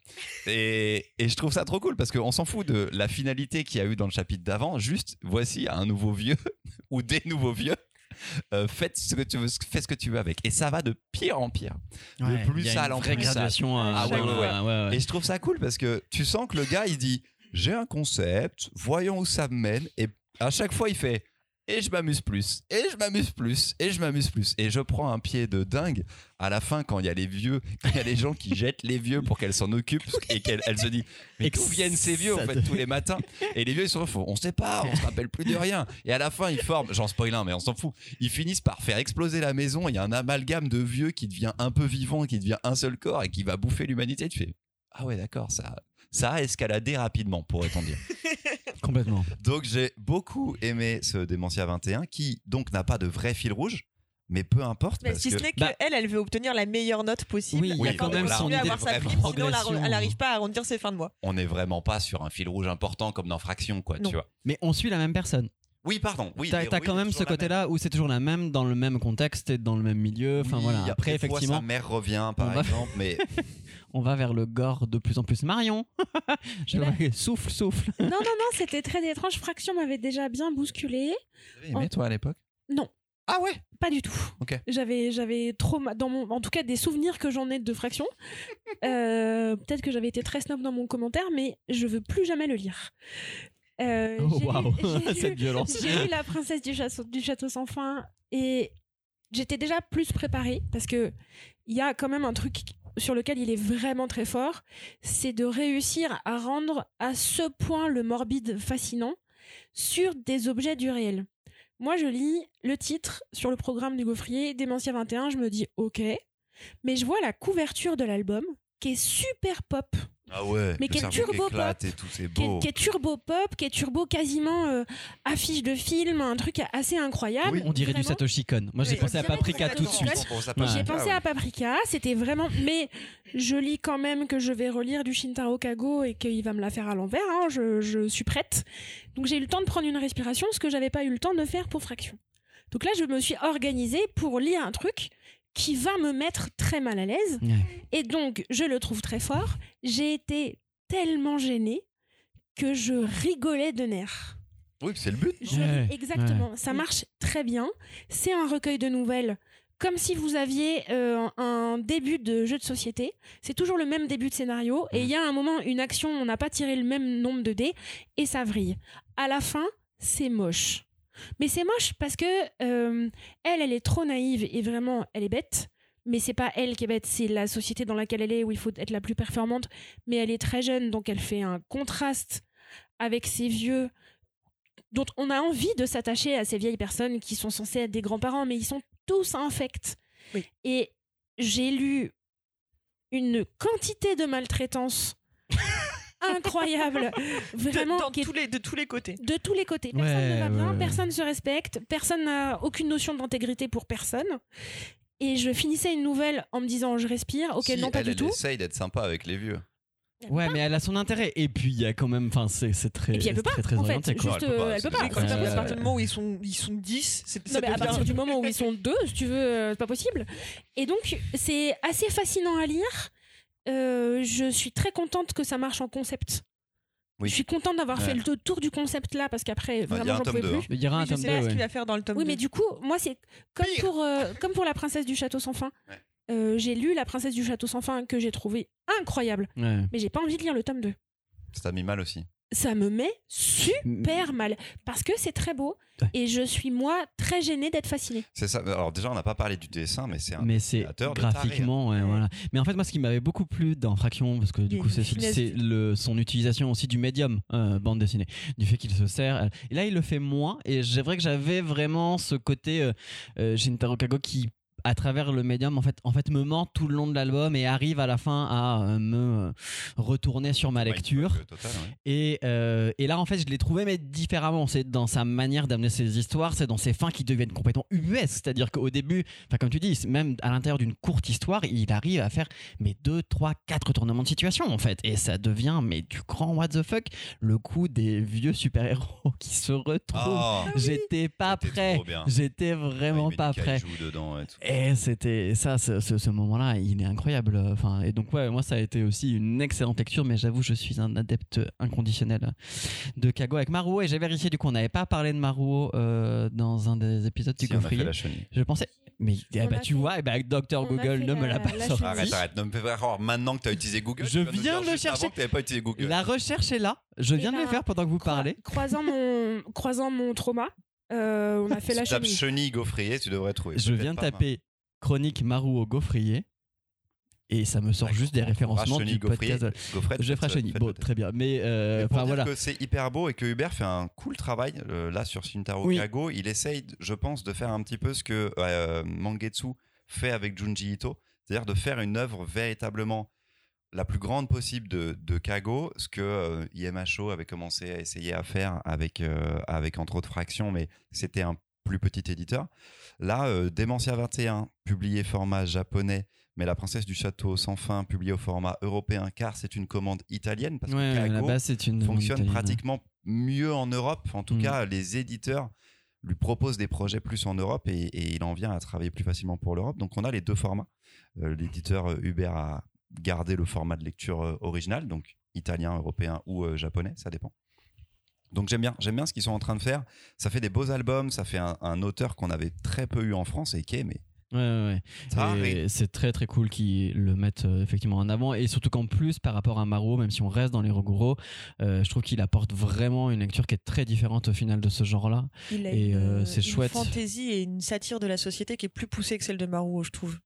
Et, et je trouve ça trop cool parce qu'on s'en fout de la finalité qu'il y a eu dans le chapitre d'avant. Juste, voici un nouveau vieux (laughs) ou des nouveaux vieux. Euh, faites ce que tu veux, fais ce que tu veux avec. Et ça va de pire en pire. Ouais, plus sale en plus sale. euh, Ah le- ouais, ouais. Et je trouve ça cool parce que tu sens que le gars, il dit J'ai un concept, voyons où ça me mène. Et à chaque fois, il fait Et je m'amuse plus, et je m'amuse plus, et je m'amuse plus. Et je prends un pied de dingue à la fin quand il y a les vieux, quand il y a les gens qui (laughs) jettent les vieux pour qu'elle s'en occupe et qu'elle elle se dit Mais d'où viennent ces vieux en fait tous les matins? Et les vieux, ils sont faux. On sait pas, on se rappelle plus de rien. Et à la fin, ils forment, j'en spoil un, mais on s'en fout. Ils finissent par faire exploser la maison. Il y a un amalgame de vieux qui devient un peu vivant, qui devient un seul corps et qui va bouffer l'humanité. Tu fais Ah ouais, d'accord, ça, ça a escaladé rapidement, pourrait-on dire. (laughs) Complètement. Donc j'ai beaucoup aimé ce Démentia 21 qui donc n'a pas de vrai fil rouge, mais peu importe Mais parce si que ce n'est Bah- qu'elle, elle veut obtenir la meilleure note possible. Oui, il y a D'accord, quand même son idée avoir sa prime, sinon elle n'arrive pas à arrondir ses fins de mois. on n'est vraiment pas sur un fil rouge important comme dans Fraction, quoi, Non. tu vois. Mais on suit la même personne. Oui, pardon. Oui, T'as quand même ce côté-là où c'est toujours la même, dans le même contexte et dans le même milieu. Enfin Oui, voilà. Après, effectivement, sa mère revient, par exemple, mais (laughs) on va vers le gore de plus en plus. Marion (laughs) Je Eh ben- vois- Souffle, souffle. Non, non, non, c'était très étrange. Fraction m'avait déjà bien bousculé. Aimé, toi, à l'époque? Non. Ah ouais? Pas du tout. Ok. J'avais, j'avais trop, dans mon, en tout cas des souvenirs que j'en ai de Fraction. (laughs) Euh, peut-être que j'avais été très snob dans mon commentaire, mais je veux plus jamais le lire. Euh, Oh lu- j'ai (laughs) cette lu- violence. J'ai lu La princesse du château, du château sans fin et j'étais déjà plus préparée parce que il y a quand même un truc sur lequel il est vraiment très fort, c'est de réussir à rendre à ce point le morbide fascinant sur des objets du réel. Moi, je lis le titre sur le programme du Gaufrier, Démentia 21, je me dis ok, mais je vois la couverture de l'album qui est super pop, Ah ouais. Mais qui turbo éclate pop. et tout, c'est qui est, beau. qui est turbo pop, qui est turbo quasiment euh, affiche de film, un truc assez incroyable. On dirait du. Satoshi Kon. Moi, j'ai Oui, pensé à Paprika tout de suite. Ouais. J'ai pensé à Paprika, c'était vraiment. Mais je lis quand même que je vais relire du Shintaro Kago et qu'il va me la faire à l'envers. hein, Je, je suis prête. Donc j'ai eu le temps de prendre une respiration, ce que j'avais pas eu le temps de faire pour Fraction. Donc là, je me suis organisée pour lire un truc qui va me mettre très mal à l'aise. Ouais. Et donc, je le trouve très fort. J'ai été tellement gênée que je rigolais de nerfs. Oui, c'est le but. Je- Ouais, exactement, ça marche très bien. C'est un recueil de nouvelles. Comme si vous aviez euh, un début de jeu de société, c'est toujours le même début de scénario, et il y a un moment, une action, on n'a pas tiré le même nombre de dés, et ça vrille. À la fin, c'est moche. Mais c'est moche parce que euh, elle, elle est trop naïve et vraiment, elle est bête. Mais c'est pas elle qui est bête, c'est la société dans laquelle elle est où il faut être la plus performante. Mais elle est très jeune, donc elle fait un contraste avec ces vieux dont on a envie de s'attacher à ces vieilles personnes qui sont censées être des grands-parents, mais ils sont tous infects. Oui. Et j'ai lu une quantité de maltraitance incroyable, (laughs) De, vraiment dans qui est tous les, de tous les côtés. de tous les côtés. Personne Ouais, ne va bien, ouais, ouais. personne ne se respecte, personne n'a aucune notion d'intégrité pour personne. Et je finissais une nouvelle en me disant je respire, ok Si, non pas elle, du elle tout. essaye d'être sympa avec les vieux. Ouais, mais elle a son intérêt. Et puis, il y a quand même. Enfin, c'est c'est très, Et puis elle peut pas, très, très en fait. orienté. quoi. Juste, Elle peut pas, elle peut pas. à partir du moment où ils sont, ils sont 10, c'est Non, ça mais à partir du moment où ils sont deux, si tu veux, euh, c'est pas possible. Et donc, c'est assez fascinant à lire. Euh, je suis très contente que ça marche en concept. Oui. Je suis contente d'avoir Ouais. fait le tour du concept là parce qu'après a vraiment j'en pouvais plus. Il y aura un tome sais 2. pas ce qu'il va faire dans le tome Oui, mais 2. du coup, moi c'est comme Pire. pour euh, comme pour la princesse du château sans fin. Ouais. Euh, j'ai lu la princesse du château sans fin que j'ai trouvé incroyable, Ouais. mais j'ai pas envie de lire le tome 2. Ça t'a mis mal aussi. Ça me met super mal parce que c'est très beau Ouais. et je suis moi très gênée d'être fascinée. C'est ça. Alors déjà, on n'a pas parlé du dessin, mais c'est un mais c'est dessinateur de taré, hein. graphiquement ouais, Ouais. voilà mais en fait moi ce qui m'avait beaucoup plu dans Fraction parce que du a coup c'est le son utilisation aussi du médium euh, bande dessinée du fait qu'il se sert et là il le fait moins et c'est vrai que j'avais vraiment ce côté euh, euh, Shintaro Kago qui à travers le médium, en fait, en fait, me ment tout le long de l'album et arrive à la fin à euh, me euh, retourner sur ma lecture. Euh, total, ouais. Et, euh, et là, en fait, je l'ai trouvé, mais différemment. C'est dans sa manière d'amener ses histoires, c'est dans ses fins qui deviennent complètement ubuesques. C'est-à-dire qu'au début, enfin, comme tu dis, même à l'intérieur d'une courte histoire, il arrive à faire mais deux, trois, quatre retournements de situation, en fait. Et ça devient, mais du grand what the fuck, le coup des vieux super-héros qui se retrouvent. Oh, J'étais pas prêt. J'étais vraiment pas prêt. dedans et tout. Et c'était ça, ce, ce- ce moment-là, il est incroyable. Enfin, et donc ouais, moi ça a été aussi une excellente lecture, mais j'avoue, je suis un adepte inconditionnel de Kago avec Maruo. Et j'ai vérifié du coup, on n'avait pas parlé de Maruo euh, dans un des épisodes du Si, Gaufrier. Je pensais, mais eh bah, tu fait- vois, eh bah, a Google ne me la- pas la sorti. Arrête, arrête, ne me fais pas croire maintenant que tu as utilisé Google. Je viens de le chercher. Avant que tu pas utilisé Google. La recherche est là. Je viens Et de le ben, faire pendant que vous parlez. Croisant mon, croisant mon trauma, euh, on a (laughs) fait Si la tu tapes chenille. chenille gaufrier, tu devrais trouver. Je viens de pas, taper chronique Maruo Gaufrier. Et ça me sort juste des référencements du podcast. gaufrette, Je ferai faites- chenille. Bon, très bien. Mais euh, Mais pour enfin dire voilà. que c'est hyper beau et que Hubert fait un cool travail euh, là sur Shintaro Oui. Kago. Il essaye, je pense, de faire un petit peu ce que euh, Mangetsu fait avec Junji Ito, c'est-à-dire de faire une œuvre véritablement la plus grande possible de, de Kago, ce que euh, IMHO avait commencé à essayer à faire avec, euh, avec entre autres Fractions, mais c'était un plus petit éditeur. Là, euh, Dementia 21, publié format japonais, mais La Princesse du Château sans fin, publié au format européen, car c'est une commande italienne, parce Ouais, que une fonctionne pratiquement mieux en Europe. En tout Mm. cas, les éditeurs lui proposent des projets plus en Europe et, et il en vient à travailler plus facilement pour l'Europe. Donc on a les deux formats. Euh, L'éditeur Uber a gardé le format de lecture euh, original, donc italien, européen ou euh, japonais, ça dépend. Donc j'aime bien, j'aime bien ce qu'ils sont en train de faire. Ça fait des beaux albums, ça fait un, un auteur qu'on avait très peu eu en France et qui est mais Ouais, ouais, ouais. c'est très très cool qu'ils le mettent euh, effectivement en avant et surtout qu'en plus par rapport à Maro, même si on reste dans les Roguro, euh, je trouve qu'il apporte vraiment une lecture qui est très différente au final de ce genre-là. Et, une, euh, c'est une chouette. fantaisie et une satire de la société qui est plus poussée que celle de Maruo, je trouve.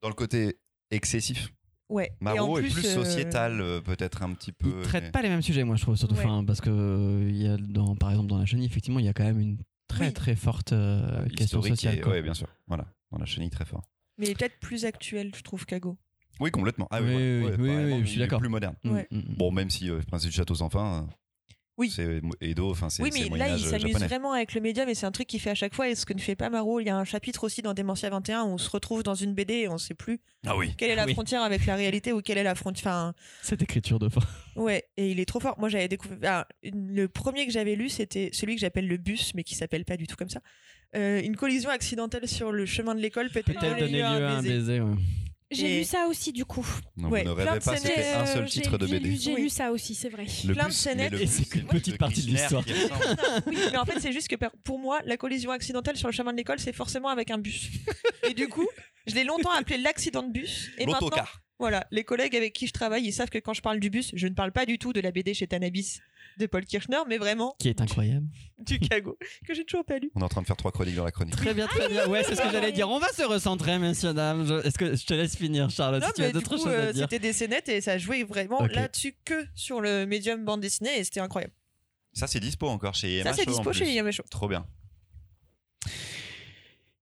Dans le côté excessif, Ouais. et en Maro est plus, euh, sociétal, euh, peut-être un petit peu. Il traite mais- pas les mêmes sujets, moi je trouve surtout, Ouais. parce que euh, il y a dans, par exemple dans la chenille, effectivement, il y a quand même une très Oui. très forte euh, question sociale. ouais, bien sûr. Voilà, dans la chenille très fort. Mais il est peut-être plus actuel, je trouve, Kago. Oui, complètement. Ah, Oui, oui, ouais, oui, ouais, oui, oui, je suis il est d'accord. Plus moderne. Mm, Ouais. mm, mm. Bon, même si euh, Prince du Château sans fin, euh, Oui. c'est Edo, enfin c'est Oui, mais là, il Moyen-Âge s'amuse vraiment avec le médium et c'est un truc qu'il fait à chaque fois. Et ce que ne fait pas Maro, il y a un chapitre aussi dans Dementia 21 où on se retrouve dans une BD et on sait plus Ah oui. quelle est la Oui. frontière avec la réalité ou quelle est la frontière. Enfin, Cette écriture de fin. ouais, et il est trop fort. Moi, j'avais découvert. ah, le premier que j'avais lu, c'était celui que j'appelle le bus, mais qui s'appelle pas du tout comme ça. Euh, une collision accidentelle sur le chemin de l'école peut-être donner lieu à un baiser. ouais. J'ai Et- lu ça aussi, du coup. Non, Ouais, vous ne rêvez pas, c'était un Euh, seul j'ai- titre de BD. J'ai lu ça aussi, c'est vrai. Le plein de bus, scénettes. Et c'est qu'une petite partie de l'histoire. (laughs) Oui, mais en fait, c'est juste que pour moi, la collision accidentelle sur le chemin de l'école, c'est forcément avec un bus. Et du coup, je l'ai longtemps appelé l'accident de bus. Et maintenant, L'autocar. voilà, les collègues avec qui je travaille, ils savent que quand je parle du bus, je ne parle pas du tout de la BD chez Tanabis de Paul Kirchner, mais vraiment Qui est incroyable. (laughs) du Cago, que j'ai toujours pas lu. On est en train de faire trois chroniques dans la chronique. Très bien, très bien. Ouais, c'est ce que j'allais dire. On va se recentrer, messieurs, dames. Je- Est-ce que je te laisse finir, Charlotte, Non, si tu as mais du d'autres coup, choses euh, à dire c'était des scénettes et ça jouait vraiment là-dessus que sur le médium bande dessinée et c'était incroyable. Ça, c'est dispo encore chez ça, MHO c'est dispo chez Yamacho. Trop bien.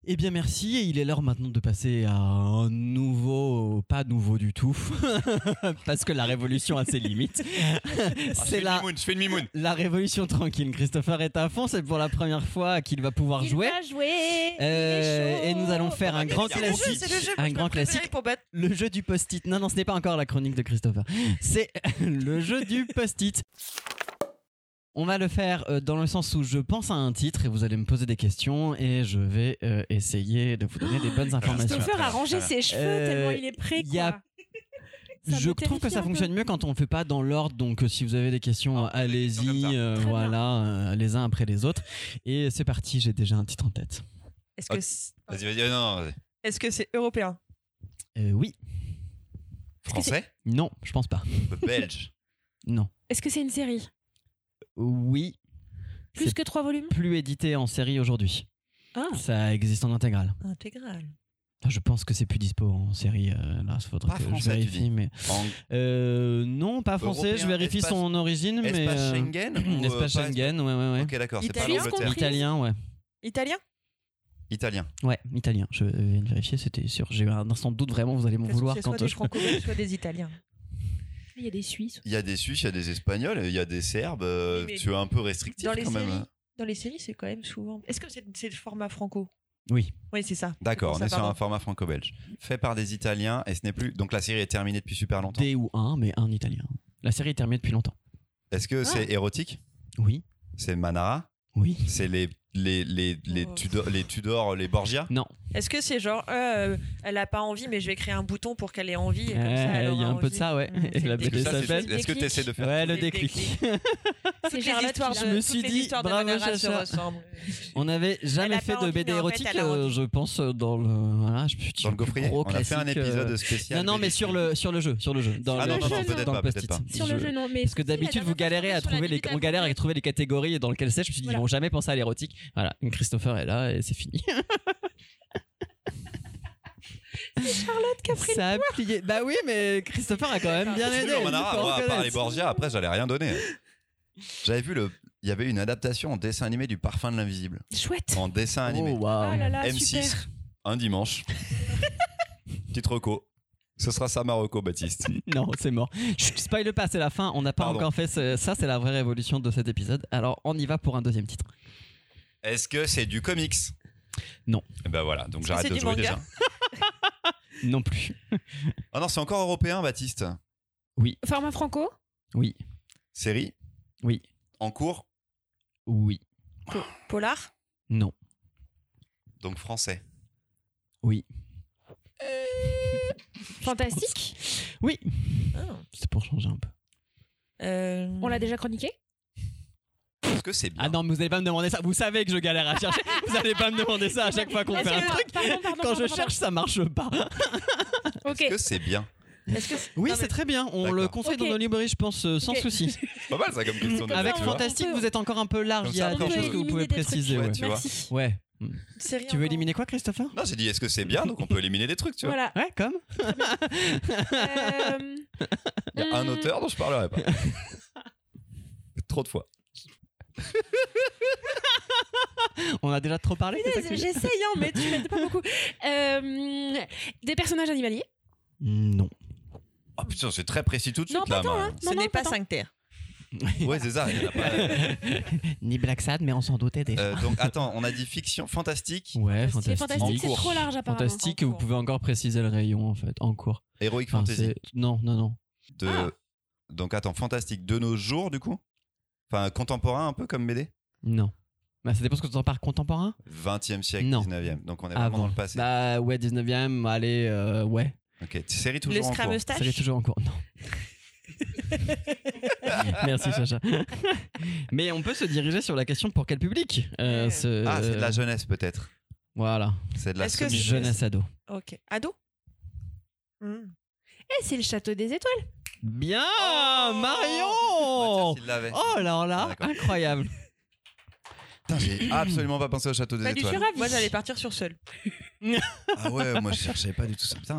Eh bien, merci. Et il est l'heure maintenant de passer à un nouveau, pas nouveau du tout, (laughs) parce que la révolution a ses limites. (laughs) c'est la, Je fais une mimoune. la révolution tranquille. Christopher est à fond. C'est pour la première fois qu'il va pouvoir Il jouer. va jouer. Euh, il est et nous allons faire un grand C'est le jeu, classique. C'est le jeu, Un grand classique. Pour battre. Le jeu du post-it. Non, non, ce n'est pas encore la chronique de Christopher. C'est (laughs) le jeu du post-it. On va le faire euh, dans le sens où je pense à un titre et vous allez me poser des questions et je vais euh, essayer de vous donner des bonnes informations. Christopher a rangé ses cheveux Euh, tellement il est prêt. il y a- je trouve que ça fonctionne mieux quand on ne fait pas dans l'ordre. Donc, si vous avez des questions, Ah, allez-y, euh, voilà, euh, les uns après les autres. Et c'est parti, j'ai déjà un titre en tête. Est-ce que c'est- Vas-y, vas-y. Non, est-ce que c'est européen? Euh, oui, Français? Non, je pense pas. Belge? Non, Est-ce que c'est une série? Oui, Plus que trois volumes? plus édité en série aujourd'hui. Ah. Ça existe en intégrale. Intégral. Je pense que c'est plus dispo en série. euh, là, il faudrait Pas que français, je vérifie. Mais euh, non, pas français. Européen, je vérifie espace- son origine, mais espace euh, Schengen ou, euh, espace Schengen, ouais, ouais, ouais. Ok, d'accord, c'est pas Italien l'Angleterre. Italien, ouais. Italien? Italien. Ouais, italien. Je viens de vérifier, c'était sûr. J'ai eu un instant de doute, vraiment, vous allez m'en vouloir c'est quand soit des je. soit des italiens. Il y a des Suisses. Il y a des Suisses, il y a des Espagnols, il y a des Serbes. euh, mais tu es un peu restrictif Dans les quand séries, même. dans les séries, c'est quand même souvent. Est-ce que c'est c'est le format franco? Oui. Oui, c'est ça. D'accord, C'est on est sur un format franco-belge. Fait par des Italiens et ce n'est plus. Donc la série est terminée depuis super longtemps. D ou un, mais un italien. La série est terminée depuis longtemps. Est-ce que c'est Ah. érotique? Oui. C'est Manara? Oui. C'est les, les, les, les, Oh. Tudor, les Tudor, les Borgia Non. Est-ce que c'est genre, euh, elle a pas envie, mais je vais créer un bouton pour qu'elle ait envie et comme ça, elle Il y a un peu de ça, ouais. Mmh, Et la le Est-ce que BD s'appelle. Est-ce que tu essaies de faire Ouais, le déclic. (laughs) C'est Charlotte Je me suis les dit, histoires de bravo, Chacha. ressemblent. On n'avait jamais fait de BD érotique, euh, je pense, euh, dans le. Voilà, je suis Dans le gaufrier On a fait un épisode spécial. Non, non, mais sur le, sur le jeu. Sur le jeu. Dans Ah le, post-it. pas. Sur le Je- jeu, non. Mais Parce que d'habitude, vous galérez à trouver les, on galère à trouver les catégories dans lesquelles c'est. Je me suis dit, ils vont jamais penser à l'érotique. Voilà, Christopher est là et c'est fini. (laughs) Charlotte qui a pris Ça a plié. Bah oui, mais Christopher a quand même bien aidé. Il Manara, moi, à part les Borgia, après, j'allais rien donner. J'avais vu le. Il y avait une adaptation en dessin animé du Parfum de l'invisible. Chouette. En dessin animé. Oh, waouh. Oh là là, M6, super. un dimanche. (laughs) Petite reco. Ce sera ça, Marocco, Baptiste. (laughs) Non, c'est mort. Chut, spoil pas, c'est la fin. On n'a pas Pardon. encore fait ce- ça. C'est la vraie révolution de cet épisode. Alors, on y va pour un deuxième titre. Est-ce que c'est du comics? Non. Et ben voilà, donc j'arrête de jouer déjà. (laughs) Non plus. Ah non, c'est encore européen, Baptiste. Format franco? Oui. Série? Oui. En cours? Oui. Polar? Non. Donc français. Oui. Fantastique? Oui. Ah. C'est pour changer un peu. Euh, On l'a déjà chroniqué? Est-ce que c'est bien Ah non, mais vous allez pas me demander ça. Vous savez que je galère à chercher. (laughs) vous allez pas me demander ça à chaque fois qu'on fait un truc. pardon, pardon, Quand pardon, je cherche, ça marche pas. (laughs) Est-ce que c'est bien que Oui, c'est mais- très bien. On le conseille dans nos librairies, je pense, euh, sans souci. (laughs) Pas mal ça comme question. de Avec. Fantastique, vous êtes encore un peu large. Il y a des choses que vous pouvez préciser. Ouais, Ouais. tu vois. Ouais. Tu veux éliminer quoi, Christopher Non, j'ai dit est-ce que c'est bien Donc on peut éliminer des trucs, tu vois. Voilà. Ouais, comme Euh, Il y a un hum, auteur dont je parlerai pas. Trop de fois. (laughs) On a déjà trop parlé. J'essaye, hein, mais tu (laughs) m'aides pas beaucoup. Euh, des personnages animaliers. Non. Oh putain, c'est très précis tout de Non, suite pas là. tant, hein. Ce Non, non, n'est pas pas tant. 5 terres. (laughs) Ouais, c'est ça. il y en a pas. Ni Black Sad, mais on s'en doutait déjà. Euh, donc attends, on a dit fiction, fantastique, ouais, C'est fantastique. fantastique, c'est cours. trop large apparemment. Fantastique, En vous pouvez encore préciser le rayon en fait, en cours. héroïque Enfin, fantasy. c'est- non, non, non. De... Ah. Donc attends, fantastique de nos jours du coup? Enfin, contemporain un peu comme BD Non. Bah, ça dépend ce que tu entends par contemporain? 20e siècle, Non. 19e. Donc on est vraiment Avant. dans le passé. Bah ouais, 19ème, allez, euh, ouais. Ok, série toujours Le en cours? Scrameustache Ça est toujours en cours. Non. (laughs) Merci Chacha. Mais on peut se diriger sur la question pour quel public euh, ce- Ah, c'est de la jeunesse peut-être. Voilà. C'est de la Est-ce que semi- Jeunesse ado. Ok. Ado? Hmm. Eh, c'est le château des étoiles. Bien Oh Marion. Oh alors Ah, là, d'accord. incroyable. Putain, j'ai (coughs) absolument pas pensé au château des Bah, du étoiles. Moi, j'allais partir sur seul. Ah ouais, moi je cherchais pas du tout ça. Putain.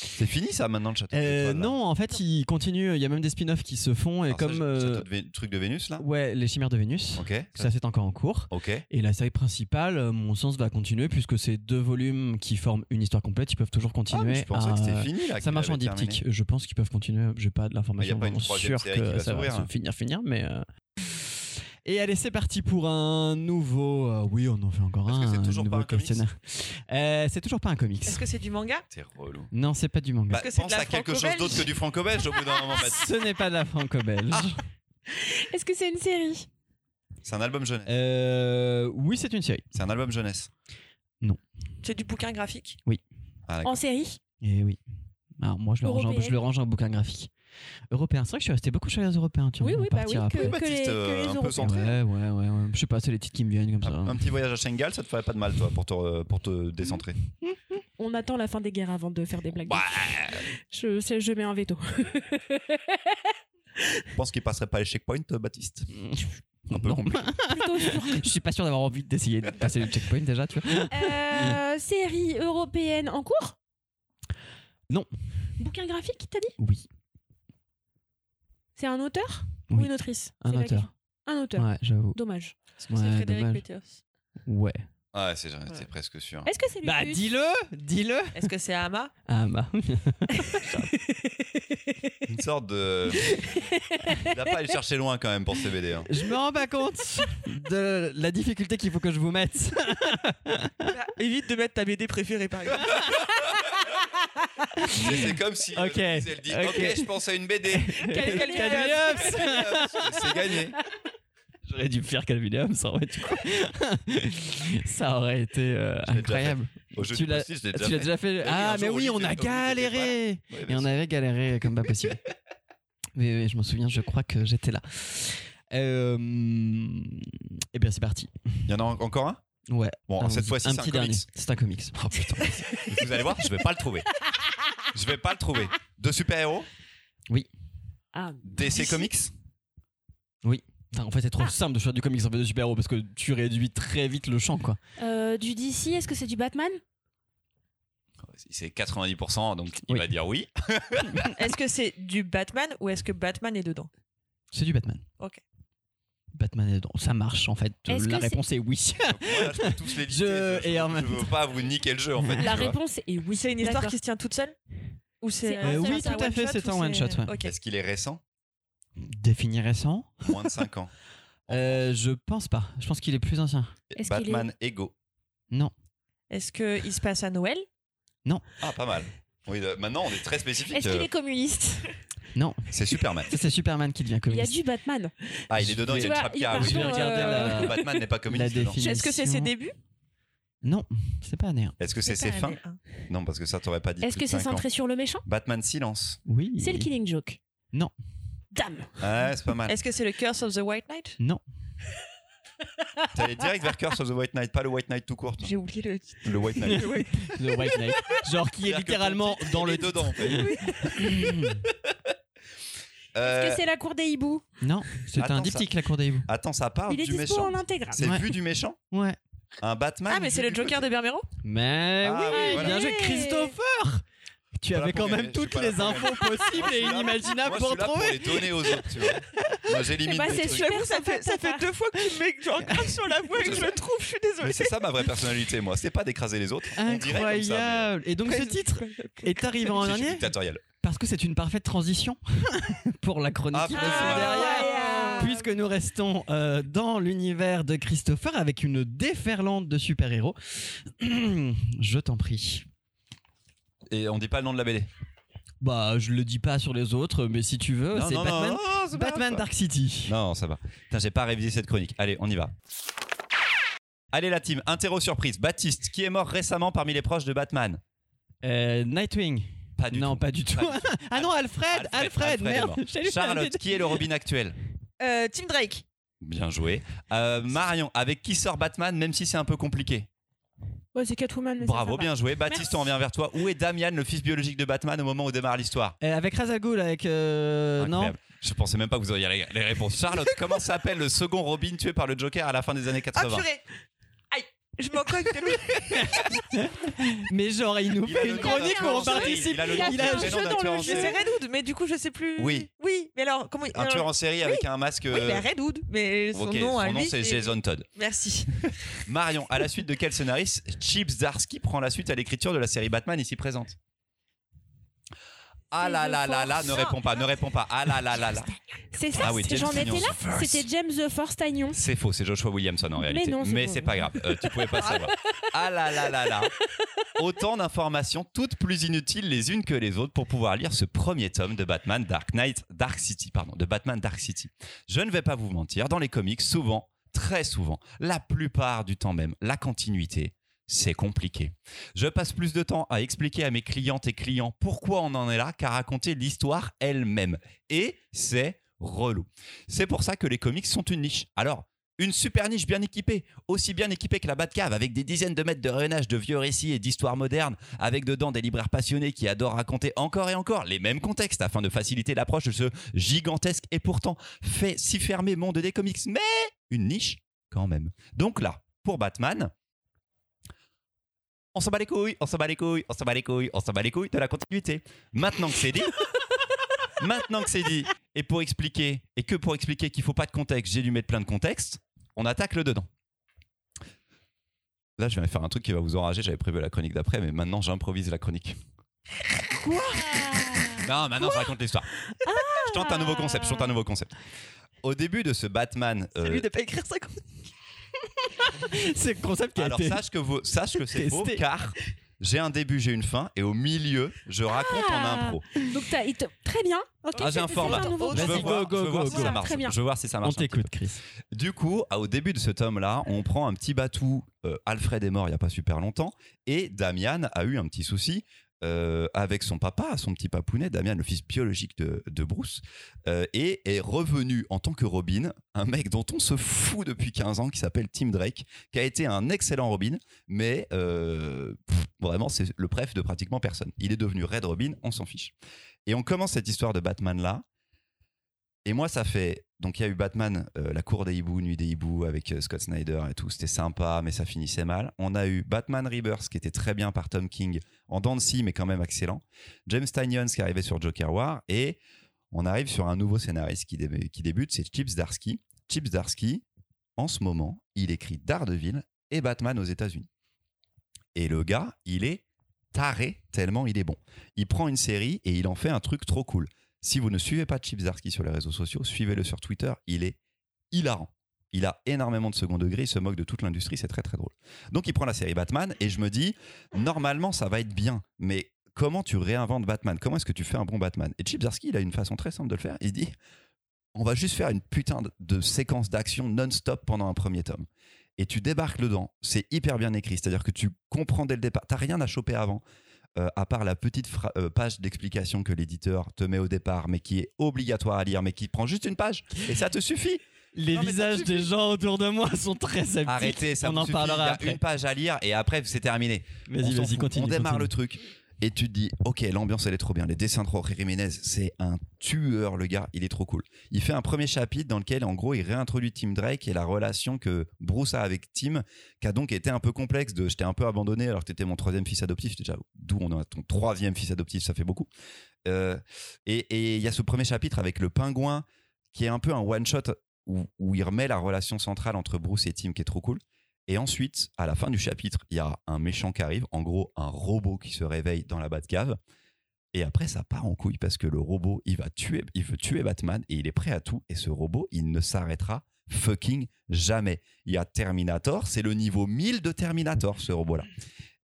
C'est fini ça maintenant le château Euh, étoiles non, en fait, il continue. Il y a même des spin-offs qui se font et Alors, ça, comme le euh, château de Vé- truc de Vénus là ouais, les chimères de Vénus. Ok. Ça c'est encore en cours. Ok. Et la série principale, euh, mon sens, va continuer puisque c'est deux volumes qui forment une histoire complète. Ils peuvent toujours Ah, continuer. je pensais à- que c'était fini là. Ça qu'il marche en avait terminé. diptyque. Je pense qu'ils peuvent continuer. J'ai pas de l'information y a pas une vraiment troisième sûre série qui que va ça va s'ouvrir, se hein. finir, finir, mais. euh, Et allez, c'est parti pour un nouveau. euh, oui, on en fait encore Est-ce un. c'est un toujours pas un comics questionnaire. Euh, c'est toujours pas un comics. Est-ce que c'est du manga? C'est relou. Non, c'est pas du manga. Bah, que c'est de pense la à quelque chose franco-belge? d'autre que du franco-belge au bout d'un moment. Ce n'est pas de la franco-belge. Ah. Est-ce que c'est une série? C'est un album jeunesse. Euh, oui, c'est une série. C'est un album jeunesse. C'est du bouquin graphique? Ah, d'accord. En série? Et oui. Alors moi, je le, range en, Européenne? je le range en bouquin graphique. Européen. C'est vrai que je suis resté beaucoup sur les européens. Tu Oui, vois, oui, on bah oui, que, que Baptiste, les, que euh, les un peu centré. Ouais, ouais, ouais, ouais. Je sais pas, c'est les titres qui me viennent comme ça. Un, un petit voyage à Shanghai, ça te ferait pas de mal, toi, pour te, pour te décentrer? (laughs) On attend la fin des guerres avant de faire des blagues. Ouais. Je, je mets un veto. Je pense qu'il passerait pas les checkpoints, euh, Baptiste. (laughs) Un peu Non. compliqué. (laughs) Je suis pas sûr d'avoir envie d'essayer de passer le checkpoint déjà, tu vois. Euh, série européenne en cours? Non. Bouquin graphique, t'as dit? Oui, C'est un auteur Oui. ou une autrice? Un auteur. Un auteur. Ouais, j'avoue. Dommage. Est-ce que Ouais, c'est Frédéric. Peters Ouais. Ouais, c'est j'en étais Ouais. presque sûr. Est-ce que c'est Bah dis-le, dis-le. Est-ce que c'est Ama? (laughs) Ah bah. Une sorte de. Il n'a pas allé chercher loin quand même pour ce BD. hein. Je me rends pas compte de la difficulté qu'il faut que je vous mette. Bah, Évite de mettre ta BD préférée par exemple. (laughs) C'est comme si euh, Ok, elle dit ok. Ok, je pense à une BD. Calvin Hobbes. C'est gagné. J'aurais dû faire Calvin Hobbes, ça aurait, du coup. ça aurait été euh, incroyable. Au jeu Tu l'as post-it, je l'ai tu déjà l'as fait. déjà fait oui, Ah, mais oui, on a galéré Ouais, Et bien on sûr. avait galéré comme pas possible. mais, mais je m'en souviens, je crois que j'étais là. Euh, Eh bien, c'est parti. Il y en a en- encore un? Ouais. Bon, cette fois-ci, un c'est un petit comics. dernier. C'est un comics. Oh putain. (laughs) Vous allez voir, je vais pas le trouver. Je vais pas le trouver. De super-héros Ah, DC Comics Enfin, en fait, c'est trop Ah. simple de faire du comics en fait de super-héros parce que tu réduis très vite le champ, quoi. euh, du DC, est-ce que c'est du Batman? C'est 90%, donc il Oui. va dire oui. (laughs) Est-ce que c'est du Batman ou est-ce que Batman est dedans? C'est du Batman. Ok. Batman est dedans. Ça marche, en fait. Est-ce La réponse est oui. (laughs) Je peux tous les. (laughs) Je- Je, et en je même veux pas vous niquer le jeu en fait. La réponse est oui. C'est une histoire qui se tient toute seule Ou c'est euh, oui, tout à fait, c'est un one-shot, ouais. Ok. Est-ce qu'il est récent Définir récent Moins de 5 ans. (laughs) euh, Je pense pas. Je pense qu'il est plus ancien. Batman Ego. Non. Est-ce qu'il se passe à Noël Ah, pas mal. Oui, euh, maintenant on est très spécifique. Est-ce qu'il euh, est communiste? C'est Superman. Ça, (laughs) c'est Superman qui devient Il y a communiste. du Batman. Ah, il est dedans, il y a une vois, regarder euh, Batman n'est pas communiste. Définition. Est-ce que c'est ses débuts? Non, c'est pas né. Est-ce que c'est ses fins? Non, parce que ça t'aurait pas dit. Est-ce que c'est centré sur le méchant? Batman Silence. Oui. C'est le Killing Joke. Non. Dame. Ouais, c'est pas mal. Est-ce que c'est le Curse of the White Knight? Non. T'allais direct vers Curse of the White Knight, pas le White Knight tout court. J'ai oublié le titre. Le White Knight. The White Knight. Genre qui est que littéralement dans le est dedans (laughs) (laughs) Est-ce Euh, que c'est la cour des hiboux Non, c'est Attends, un ça- diptyque la cour des hiboux. Attends, ça parle Il est du dispo méchant. en intégral. C'est Ouais. vu du méchant Ouais. Un Batman Ah, mais c'est le Joker de Bermero Mais Ah oui, oui, voilà. bien joué. Christopher Tu avais quand même toutes les infos (laughs) possibles Moi, et inimaginables Moi, pour trouver. les donner aux autres, tu vois. Moi, (laughs) j'élimine bah, des c'est trucs. ça fait, ça fait deux fois que tu me mets genre grave sur la voie et que je le trouve, je suis Mais désolée. c'est ça ma vraie personnalité, moi. C'est pas d'écraser les autres. Mais- Incroyable Et donc ce titre est arrivé en dernier dictatorial. parce que c'est une parfaite transition (laughs) pour la chronique Ah, derrière. Puisque nous restons euh, dans l'univers de Christopher avec une déferlante de super-héros. (clears throat) Je t'en prie. Et on dit pas le nom de la BD. Bah, je le dis pas sur les autres, mais si tu veux, c'est Batman. Dark City. Non, ça va. Putain, j'ai pas révisé cette chronique. Allez, on y va. Allez la team, interro surprise. Baptiste, qui est mort récemment parmi les proches de Batman Euh, Nightwing. Pas du non, tout. pas du tout. Pas du (laughs) ah non, Alfred, Alfred, merde. (laughs) Charlotte, qui est le Robin actuel Euh, Tim Drake. Bien joué. Euh, Marion, avec qui sort Batman, même si c'est un peu compliqué Ouais, c'est Catwoman. mais Bravo, bien joué. Baptiste, Merci. on revient vers toi. Où est Damian, le fils biologique de Batman, au moment où démarre l'histoire Euh, avec Ghul, avec euh, non. Je pensais même pas que vous auriez les- les réponses. Charlotte, comment s'appelle le second Robin tué par le Joker à la fin des années Ah 80 purée Aïe Je m'en cogne de lui. (laughs) Mais genre, il nous Il fait une chronique où on participe. Il a le Il a un jeu d'un dans tueur le en jeu. C'est Red Hood, mais du coup je sais plus. Oui. Oui, mais alors comment Un alors- tueur en série avec un masque. Oui, mais Red Hood, mais son nom à son nom c'est Jason Todd. Merci. (laughs) Marion, à la suite de quel scénariste Chips Darsky prend la suite à l'écriture de la série Batman ici présente? Ah là là là là, ne réponds pas, ne réponds pas. Ah là là là là. C'est ça, Ah oui, j'en étais là. C'était James the Force Tagnon. C'est faux, c'est Joshua Williamson en réalité. non, c'est Mais c'est pas grave, euh, tu pouvais pas savoir. Ah là là là là. Autant d'informations, toutes plus inutiles les unes que les autres pour pouvoir lire ce premier tome de Batman Dark Knight, Dark City, pardon, de Batman Dark City. Je ne vais pas vous mentir, dans les comics, souvent, très souvent, la plupart du temps même, la continuité, c'est compliqué. Je passe plus de temps à expliquer à mes clientes et clients pourquoi on en est là qu'à raconter l'histoire elle-même. Et c'est relou. C'est pour ça que les comics sont une niche. Alors, une super niche bien équipée, aussi bien équipée que la Batcave, avec des dizaines de mètres de rayonnage de vieux récits et d'histoires modernes, avec dedans des libraires passionnés qui adorent raconter encore et encore les mêmes contextes afin de faciliter l'approche de ce gigantesque et pourtant fait si fermé monde des comics, mais une niche quand même. Donc là, pour Batman, on s'en bat les couilles, on s'en bat les couilles, on s'en bat les couilles, on s'en bat les couilles de la continuité. Maintenant que c'est dit, (laughs) maintenant que c'est dit, et pour expliquer, et que pour expliquer qu'il faut pas de contexte, j'ai dû mettre plein de contextes, on attaque le dedans. Là, je vais faire un truc qui va vous enrager. J'avais prévu la chronique d'après, mais maintenant, j'improvise la chronique. Non, maintenant, je raconte l'histoire. je tente un nouveau concept. Je tente un nouveau concept. Au début de ce Batman. euh, C'est lui de pas écrire ça. C'est le concept qui a alors, été. sache que, vous, sache que c'est Testé. car j'ai un début, j'ai une fin, et au milieu, je raconte en Ah. impro. Donc, t'as- il te- très bien. Ok, Ah, j'ai un c'est- format. nouveau Je veux Vas-y, voir, go, je veux go, voir si go. ça marche. Très bien. Je veux voir si ça On marche. un petit peu. t'écoute, Chris. Du coup, à- au début de ce tome-là, on prend un petit batou. euh, Alfred est mort il n'y a pas super longtemps. Et Damian a eu un petit souci euh, avec son papa, son petit papounet, Damian, le fils biologique de, Bruce, euh, et est revenu en tant que Robin, un mec dont on se fout depuis 15 ans, qui s'appelle Tim Drake, qui a été un excellent Robin, mais euh, vraiment, c'est le préf de pratiquement personne. Il est devenu Red Robin, on s'en fiche. Et on commence cette histoire de Batman-là. Et moi, ça fait. Donc, il y a eu Batman, euh, La Cour des Hiboux, Nuit des Hiboux, avec euh, Scott Snyder et tout. C'était sympa, mais ça finissait mal. On a eu Batman Rebirth, qui était très bien par Tom King, en dents mais quand même excellent. James Tynion, qui arrivait sur Joker War. Et on arrive sur un nouveau scénariste qui, qui débute, c'est Chips Darsky. Chips Darsky, en ce moment, il écrit Daredevil et Batman aux États-Unis. Et le gars, il est taré tellement il est bon. Il prend une série et il en fait un truc trop cool. Si vous ne suivez pas Chip Zdarsky sur les réseaux sociaux, suivez-le sur Twitter. Il est hilarant. Il a énormément de second degré, il se moque de toute l'industrie, c'est très très drôle. Donc il prend la série Batman et je me dis, normalement ça va être bien, mais comment tu réinventes Batman? Comment est-ce que tu fais un bon Batman? Et Chip Zdarsky, il a une façon très simple de le faire. Il dit, on va juste faire une putain de séquence d'action non-stop pendant un premier tome. Et tu débarques dedans, c'est hyper bien écrit, c'est-à-dire que tu comprends dès le départ, t'as rien à choper avant. Euh, à part la petite euh, page d'explication que l'éditeur te met au départ, mais qui est obligatoire à lire, mais qui prend juste une page, et ça te suffit. Les Non, visages des gens autour de moi sont très sceptiques. Arrêtez, ça On en suffit. parlera Il y a après. une page à lire, et après c'est terminé. On Vas-y, vas-y, continue. On démarre continue. le truc. Et tu te dis, ok, l'ambiance elle est trop bien. Les dessins de Jorge Jiménez, c'est un tueur, le gars, il est trop cool. Il fait un premier chapitre dans lequel, en gros, il réintroduit Tim Drake et la relation que Bruce a avec Tim, qui a donc été un peu complexe. De, je t'ai un peu abandonné alors que t'étais mon troisième fils adoptif. Déjà, d'où on a ton troisième fils adoptif, ça fait beaucoup. Euh, et et il y a ce premier chapitre avec le pingouin qui est un peu un one shot où, où il remet la relation centrale entre Bruce et Tim qui est trop cool. Et ensuite, à la fin du chapitre, il y a un méchant qui arrive, en gros un robot qui se réveille dans la Batcave. Et après, ça part en couille parce que le robot, il va tuer, il veut tuer Batman et il est prêt à tout. Et ce robot, il ne s'arrêtera fucking jamais. Il y a Terminator, c'est le niveau 1000 de Terminator, ce robot-là.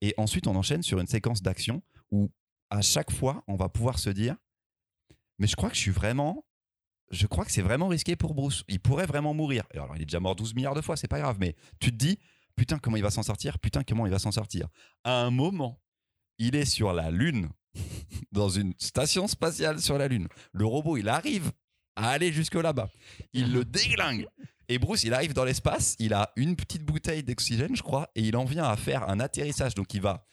Et ensuite, on enchaîne sur une séquence d'action où à chaque fois, on va pouvoir se dire, mais je crois que je suis vraiment, je crois que c'est vraiment risqué pour Bruce. Il pourrait vraiment mourir. Alors, il est déjà mort 12 milliards de fois, c'est pas grave, mais tu te dis, putain, comment il va s'en sortir? Putain, comment il va s'en sortir? À un moment, il est sur la Lune, (laughs) dans une station spatiale sur la Lune. Le robot, il arrive à aller jusque là-bas. Il le déglingue. Et Bruce, il arrive dans l'espace, il a une petite bouteille d'oxygène, je crois, et il en vient à faire un atterrissage. Donc il va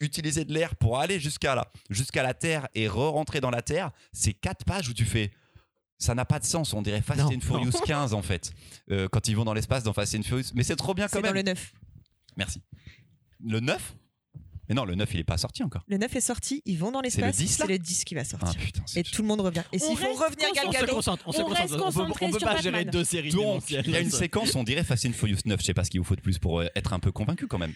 utiliser de l'air pour aller jusqu'à la Terre et re-rentrer dans la Terre. C'est quatre pages où tu fais. Ça n'a pas de sens, on dirait Fast Non, and Furious (laughs) 15 en fait, euh, quand ils vont dans l'espace dans Fast and Furious. Mais c'est trop bien quand C'est dans même. le 9. Merci. Le 9 Mais non, le 9 il est pas sorti encore. Le 9 est sorti, ils vont dans C'est le l'espace. 10, là C'est le 10 qui va Ah sortir. putain, c'est Et tout le monde revient. Et On s'il faut revenir Gal On se Gadot, concentre, on se On concentre. On peut, on peut pas Batman. gérer deux séries Donc, il y a une séquence, on dirait Fast and Furious 9. Je sais pas ce qu'il vous faut de plus pour euh, être un peu convaincu quand même.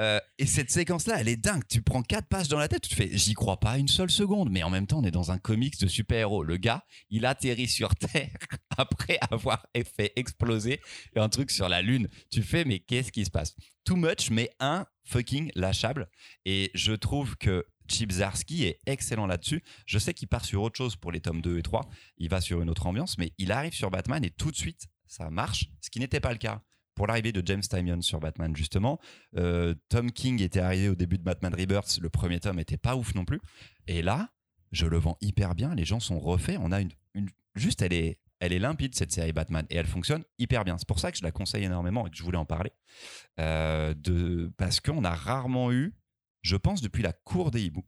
Euh, et cette séquence-là, elle est dingue. Tu prends quatre pages dans la tête, tu te fais, j'y crois pas une seule seconde. Mais en même temps, on est dans un comics de super-héros. Le gars, il atterrit sur Terre (laughs) après avoir fait exploser un truc sur la Lune. Tu fais, mais qu'est-ce qui se passe? Too much, mais un fucking lâchable. Et je trouve que Chip Zdarsky est excellent là-dessus. Je sais qu'il part sur autre chose pour les tomes 2 et 3. Il va sur une autre ambiance, mais il arrive sur Batman et tout de suite, ça marche, ce qui n'était pas le cas. Pour l'arrivée de James Tynion sur Batman, justement, euh, Tom King était arrivé au début de Batman Rebirth. Le premier tome était pas ouf non plus. Et là, je le vends hyper bien. Les gens sont refaits. On a une, une- juste, elle est, elle est limpide cette série Batman et elle fonctionne hyper bien. C'est pour ça que je la conseille énormément et que je voulais en parler. Euh, de, parce qu'on a rarement eu, je pense, depuis la cour des hiboux,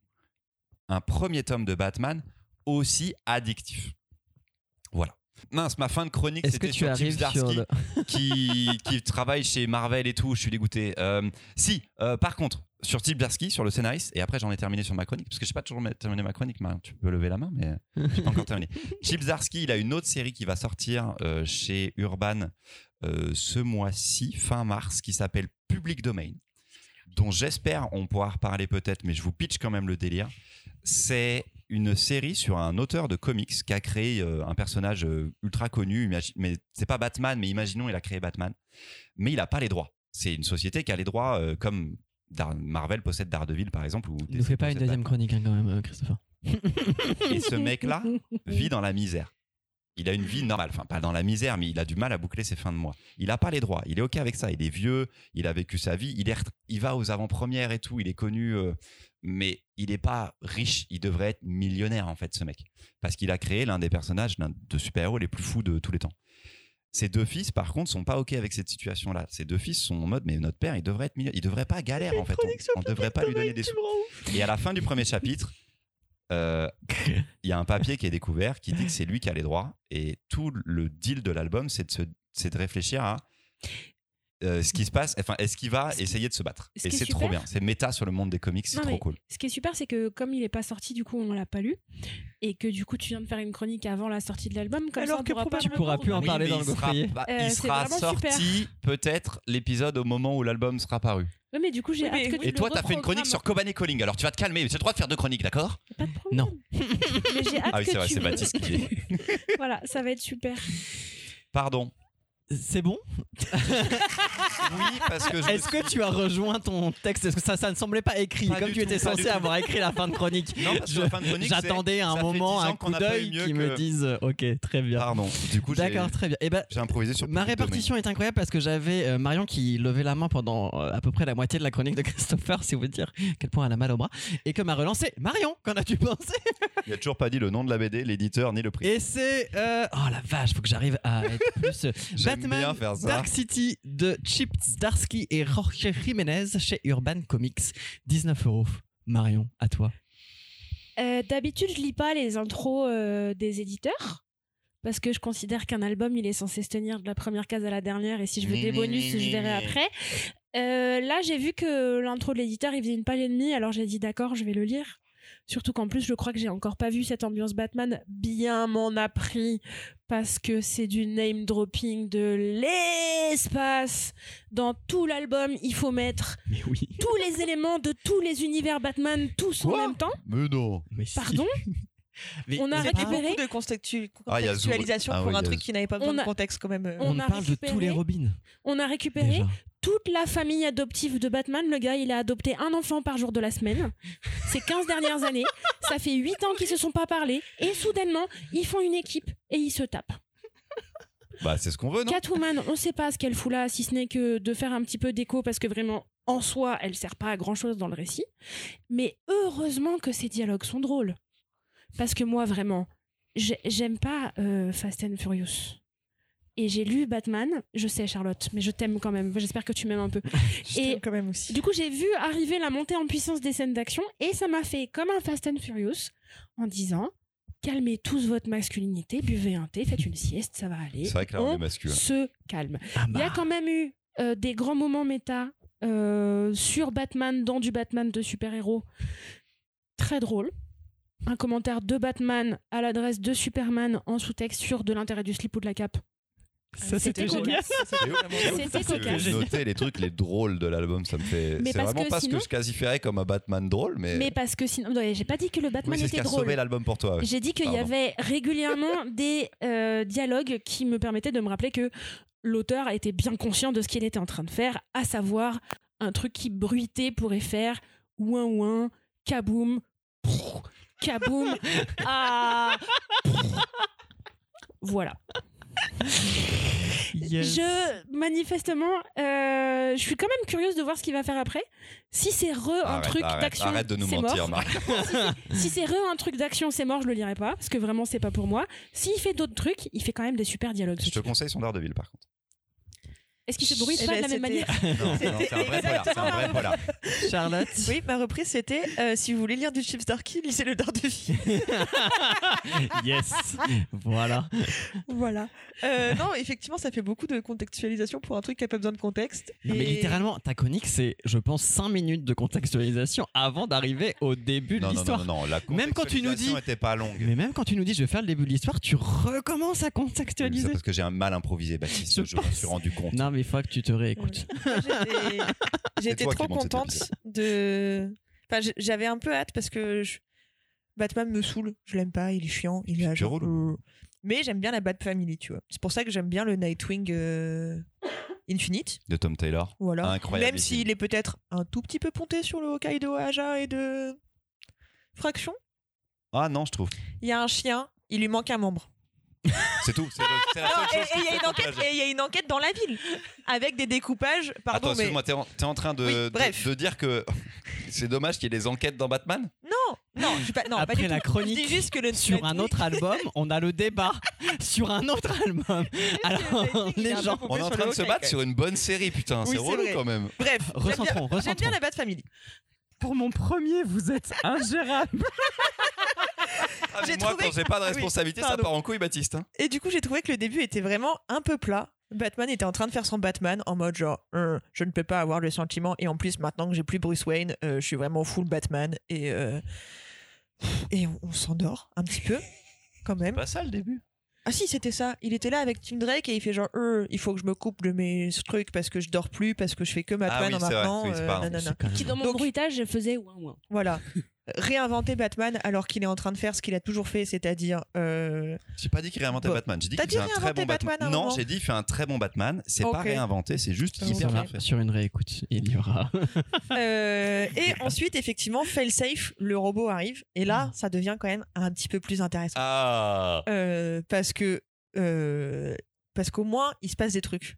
un premier tome de Batman aussi addictif. Voilà. Mince, ma fin de chronique, c'était tu sur arrives Zdarsky le... qui, qui travaille chez Marvel et tout. Je suis dégoûté. Euh, si, euh, par contre, sur Zdarsky, sur le scénariste, et après j'en ai terminé sur ma chronique, parce que je n'ai pas toujours terminé ma chronique, tu peux lever la main, mais je pas encore terminé. (laughs) Il a une autre série qui va sortir euh, chez Urban euh, ce mois-ci, fin mars, qui s'appelle Public Domain, dont j'espère on pourra reparler peut-être, mais je vous pitch quand même le délire. C'est une série sur un auteur de comics qui a créé euh, un personnage euh, ultra connu, mais c'est pas Batman, mais imaginons il a créé Batman, mais il a pas les droits. C'est une société qui a les droits euh, comme Dar- Marvel possède Daredevil par exemple. Ou DC fait pas une deuxième chronique hein, quand même, euh, Christopher. et ce mec-là (laughs) vit dans la misère. Il a une vie normale, enfin pas dans la misère, mais il a du mal à boucler ses fins de mois. Il n'a pas les droits, il est ok avec ça, il est vieux, il a vécu sa vie, il, est, il va aux avant-premières et tout, il est connu, euh, mais il n'est pas riche, il devrait être millionnaire en fait ce mec. Parce qu'il a créé l'un des personnages l'un de super-héros les plus fous de tous les temps. Ses deux fils, par contre, sont pas ok avec cette situation-là. Ses deux fils sont en mode, mais notre père, il devrait être il devrait pas galère en fait. On, on devrait pas lui donner des sous. Et à la fin du premier chapitre, euh, il y a un papier qui est découvert qui dit que c'est lui qui a les droits. Et tout le deal de l'album, c'est de, se- de réfléchir à euh, ce qui se passe. Enfin, est-ce qu'il va essayer de se battre ce Et c'est trop bien. C'est méta sur le monde des comics, c'est Non, trop cool. Ce qui est super, c'est que comme il n'est pas sorti, du coup, on l'a pas lu. Et que du coup, tu viens de faire une chronique avant la sortie de l'album. Comme Alors ça, on que pourra pas Tu pourras plus en Oui, parler dans le sera, gaufrier. Euh, il sera sorti peut-être l'épisode au moment où l'album sera paru. Ouais, mais du coup, j'ai Oui, hâte mais- que tu Et le toi, t'as fait une chronique sur Coban et Calling. Alors tu vas te calmer. J'ai le droit de faire deux chroniques, d'accord? Pas de problème. Non. (laughs) mais j'ai hâte Ah oui, que c'est vrai, tu c'est Baptiste qui (laughs) est. Voilà, ça va être super. Pardon. C'est bon? Oui, parce que je me Est-ce que tu as rejoint ton texte? Est-ce que ça, ça ne semblait pas écrit? Pas Comme du tu tout, étais pas du censé tout. avoir écrit la fin de chronique. Non, parce que Je- la fin de chronique, J'attendais un ça fait moment, 10 ans un qu'on coup n'a pas d'œil mieux qui me que- dise euh, Ok, très bien. Pardon. Du coup, j'ai D'accord, très bien. Et ben, j'ai improvisé sur Ma répartition est incroyable parce que j'avais euh, Marion qui levait la main pendant euh, à peu près la moitié de la chronique de Christopher, si vous dire à quel point elle a mal au bras, et que m'a relancé. Marion, qu'en as-tu pensé? Il a toujours pas dit le nom de la BD, l'éditeur ni le prix. Et c'est. euh, Oh la vache, faut que j'arrive à être plus. (laughs) euh, Batman bien faire ça. Dark City de Chip Zdarsky et Jorge Jiménez chez Urban Comics. 19 euros. Marion, à toi. Euh, D'habitude, je lis pas les intros euh, des éditeurs. Parce que je considère qu'un album, il est censé se tenir de la première case à la dernière. Et si je veux des bonus, je verrai après. Euh, là, j'ai vu que l'intro de l'éditeur, il faisait une page et demie. Alors j'ai dit, d'accord, je vais le lire. Surtout qu'en plus, je crois que j'ai encore pas vu cette ambiance Batman. Bien m'en a pris. Parce que c'est du name dropping de l'espace. Dans tout l'album, il faut mettre Mais oui. tous les éléments de tous les univers Batman, tous en même temps. Mais non. Mais. Pardon? (laughs) Mais On a récupéré- Beaucoup de contextu- Ah, a contextualisation Ah pour oui, un a truc qui n'avait pas besoin On de a- contexte quand même. On On, a parle de tous les récupéré- Robins. On a récupéré Déjà. Toute la famille adoptive de Batman. Le gars, il a adopté un enfant par jour de la semaine. Ces 15 dernières (laughs) années, ça fait 8 ans qu'ils se sont pas parlé. Et soudainement, ils font une équipe et ils se tapent. Bah, c'est ce qu'on veut, non? Catwoman, on sait pas ce qu'elle fout là, si ce n'est que de faire un petit peu d'écho parce que vraiment, en soi, elle sert pas à grand chose dans le récit. Mais heureusement que ces dialogues sont drôles. Parce que moi, vraiment, j'ai- j'aime pas euh, Fast and Furious. Et j'ai lu Batman, je sais Charlotte, mais je t'aime quand même. J'espère que tu m'aimes un peu. (laughs) Je et- t'aime quand même aussi. Du coup, j'ai vu arriver la montée en puissance des scènes d'action et ça m'a fait comme un Fast and Furious en disant calmez tous votre masculinité, buvez un thé, faites une sieste, ça va aller. C'est vrai que là, on est On masculin. se calme. Ah Il y a bah. quand même eu euh, des grands moments méta euh, sur Batman, dans du Batman de super-héros. Très drôle. Un commentaire de Batman à l'adresse de Superman en sous-texte sur de l'intérêt du slip ou de la cape. Ça, C'était c'était génial. C'était cocasse. Noter les trucs, les drôles de l'album, ça me fait. Mais C'est parce vraiment que pas ce sinon- que je quasifierais comme un Batman drôle, mais. Mais parce que sinon, j'ai pas dit que le Batman c'est ce qui était a drôle. sauvé l'album pour toi. J'ai dit qu'il y avait régulièrement (laughs) des euh, dialogues qui me permettaient de me rappeler que l'auteur était bien conscient de ce qu'il était en train de faire, à savoir un truc qui bruitait pourrait faire ouin ouin, kaboum, kaboum, (laughs) ah. Voilà. Yes. Je, manifestement, euh, je suis quand même curieuse de voir ce qu'il va faire après. Si c'est re un Arrête, truc d'action, arrête de nous c'est mentir, mort. Marc. (laughs) Si c'est re un truc d'action, c'est mort, je le lirai pas, parce que vraiment c'est pas pour moi. S'il fait d'autres trucs, il fait quand même des super dialogues. Je te conseille son Daredevil, par contre. Est-ce qu'il se bruite Eh pas ben, de la même manière (laughs) Non, non, c'est un vrai polar. C'est un vrai polar. Charlotte Oui, ma reprise c'était euh, si vous voulez lire du Chips Darky, lisez le Daredevil. (laughs) Yes Voilà. voilà. Euh, non, effectivement, ça fait beaucoup de contextualisation pour un truc qui a pas besoin de contexte. Non, mais Et- littéralement, ta chronique, c'est, je pense, 5 minutes de contextualisation avant d'arriver au début de Non, non, non, l'histoire. non, non, la Même quand tu nous dis- était pas longue. Mais même quand tu nous dis je vais faire le début de l'histoire, tu recommences à C'est contextualiser. parce que j'ai un mal improvisé, Baptiste. Je Je pense. suis rendu compte. Non, mais il faut que tu te réécoutes. (laughs) J'étais- trop contente de. Enfin, j'avais un peu hâte parce que je- Batman me saoule. Je l'aime pas, il est chiant. Il est genre, euh, Mais j'aime bien la Bat Family, tu vois. C'est pour ça que j'aime bien le Nightwing euh, Infinite. De Tom Taylor. Voilà. Incroyable. Même s'il est peut-être un tout petit peu ponté sur le Hokkaido Aja et de Fraction. Ah non, je trouve. Il y a un chien, il lui manque un membre. C'est tout. C'est la seule et chose et il y a une enquête, coupage. et il y a une enquête dans la ville avec des découpages. Pardon, Attends, mais excuse-moi, t'es en, en train de, Oui, de- bref. de dire que (laughs) c'est dommage qu'il y ait des enquêtes dans Batman? Non, non, je suis pas, non, pas Après du la tout. chronique Je dis juste que le Sur un autre album, on a le débat (laughs) sur un autre album. Alors, les gens, On est en train de se battre quand sur une bonne série, putain. Oui, c'est relou vrai. quand même. Bref, bien- Recentrons, J'aime bien recentrons. la Bat Family. pour mon premier, vous êtes ingérable. (laughs) Ah, mais moi, trouvé- quand j'ai pas de (laughs) Oui, responsabilité, ça part en couille, Baptiste. hein. Et du coup, j'ai trouvé que le début était vraiment un peu plat. Batman était en train de faire son Batman en mode genre Euh, je ne peux pas avoir le sentiment et en plus maintenant que j'ai plus Bruce Wayne euh, je suis vraiment full Batman et euh, et on, on s'endort un petit peu quand même Pas ça le début. ah si c'était ça il était là avec Tim Drake et il fait genre Euh, il faut que je me coupe de mes trucs parce que je dors plus parce que je fais que Batman Ah oui, en c'est vrai. maintenant Oui, c'est euh. C'est même- Qui dans mon Donc- bruitage faisait ouin ouin. voilà réinventer Batman alors qu'il est en train de faire ce qu'il a toujours fait c'est-à-dire euh, J'ai pas dit qu'il réinventait Bon. Batman. J'ai dit qu'il dit fait un très réinventer bon Batman. Non, j'ai dit qu'il fait un très bon Batman. C'est pas réinventé, c'est juste Ok. hyper sur, bien fait. sur une réécoute, il y aura. (laughs) Euh, et ensuite, effectivement, fail-safe, le robot arrive. Et là, ça devient quand même un petit peu plus intéressant. Ah Euh, parce que. euh, parce qu'au moins, il se passe des trucs.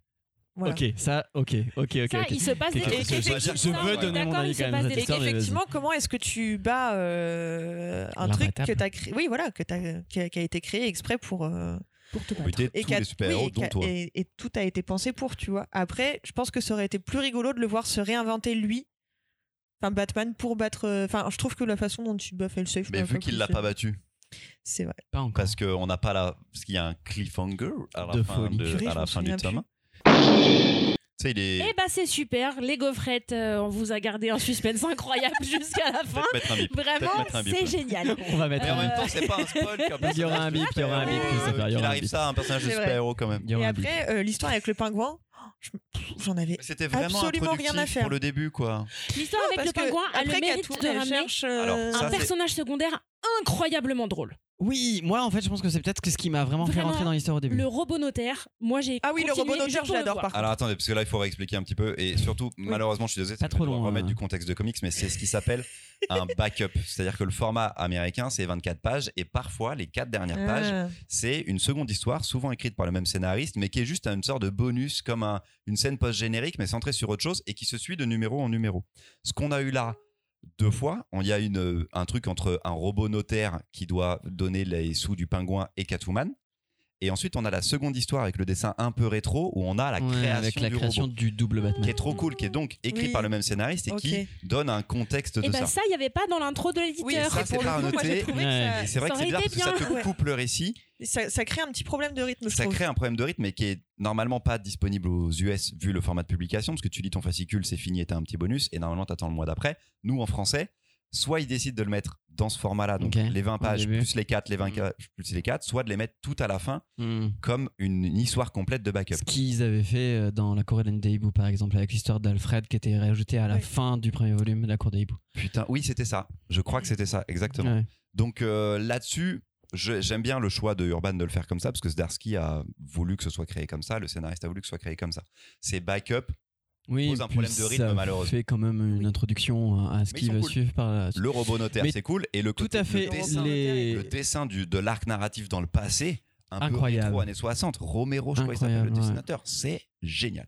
Voilà. Ok, ça, ok, ok, ok. Ça, il se passe des trucs. je- effectivement, veux donner mon d'accord, avis il se quand même Et histoire, mais qu'effectivement, comment est-ce que tu bats euh, un truc que tu as créé Oui, voilà, que t'as- qui, a, qui a été créé exprès pour. euh, pour te battre. Et, tous qui a- les super-héros, oui, et qui dont a- toi. et- et tout a été pensé pour, tu vois. Après, je pense que ça aurait été plus rigolo de le voir se réinventer lui. Enfin, Batman pour battre. euh, Enfin, je trouve que la façon dont tu bats Failsafe. Mais moi, vu qu'il l'a pas battu, C'est vrai. Pas encore. parce qu'on n'a pas la. Parce qu'il y a un cliffhanger à la De fin, de- à la fin du tome. Il est. Eh bah c'est super, les gaufrettes, euh, on vous a gardé un suspense incroyable (laughs) jusqu'à la fin. Peut-être mettre un bip. Vraiment, c'est génial. (laughs) On va mettre Mais en même temps, c'est pas un spoil. Il y aura un bip, il y aura un bip, il arrive ça à un personnage vrai. super-héros quand même. Et après, euh, l'histoire avec le pingouin, j'en avais. Mais C'était vraiment Absolument rien à faire. pour le début, quoi. L'histoire avec le pingouin a le mérite de ramener cherche, euh, Alors, ça, un c'est- personnage secondaire incroyablement drôle. Oui, moi en fait, je pense que c'est peut-être ce qui m'a vraiment, fait rentrer dans l'histoire au début. Le robot notaire, moi j'ai Ah oui, le robot notaire, je l'adore par contre. Alors attendez, parce que là, il faut réexpliquer un petit peu. Et surtout, malheureusement, je suis désolé, Pas trop va long, remettre hein. du contexte de comics, mais c'est ce qui s'appelle (laughs) un backup. C'est-à-dire que le format américain, c'est 24 pages. Et parfois, les quatre dernières pages, Ah. c'est une seconde histoire, souvent écrite par le même scénariste, mais qui est juste une sorte de bonus, comme un- une scène post-générique, mais centrée sur autre chose, et qui se suit de numéro en numéro. Ce qu'on a eu là, deux fois, il y a une, euh, un truc entre un robot notaire qui doit donner les sous du pingouin et Catwoman. Et ensuite, on a la seconde histoire avec le dessin un peu rétro, où on a la Ouais, création avec la du création robot du double Batman. qui est trop cool, qui est donc écrit Oui. par le même scénariste et qui donne un contexte de Et ben ça. ça, il n'y avait pas dans l'intro de Oui, l'éditeur. ça, et c'est pour le pas noté. c'est vrai que c'est bizarre parce que ça te coupe le récit, ça, ça crée un petit problème de rythme, je ça trouve. crée un problème de rythme, mais qui est normalement pas disponible aux US vu le format de publication, parce que tu lis ton fascicule, c'est fini et t'as un petit bonus, et normalement t'attends le mois d'après. Nous, en français, soit ils décident de le mettre dans ce format-là, donc les 20 au pages plus les 4, les 20 Mm. ca- plus les 4, soit de les mettre tout à la fin Hmm. comme une, une histoire complète de backup. Ce qu'ils avaient fait euh, dans La Cour des Hiboux, par exemple, avec l'histoire d'Alfred qui était rajoutée à la Ouais. fin du premier volume de La Cour des Hiboux. Putain, oui, c'était ça. Je crois que c'était ça, exactement. Ouais. Donc euh, là-dessus, j'aime bien le choix de Urban de le faire comme ça, parce que Zdarsky a voulu que ce soit créé comme ça, le scénariste a voulu que ce soit créé comme ça. C'est backup, Oui, Pose un puis problème de rythme, ça malheureusement. fait quand même une Oui. introduction à ce qui va cool. suivre par la suite. le robot notaire, c'est cool, et le Tout côté- à fait. le dessin, Les... le dessin du, de l'arc narratif dans le passé, un Incroyable. peu rétro années 60, Romero, je crois qu'il s'appelle le ouais. dessinateur, c'est génial.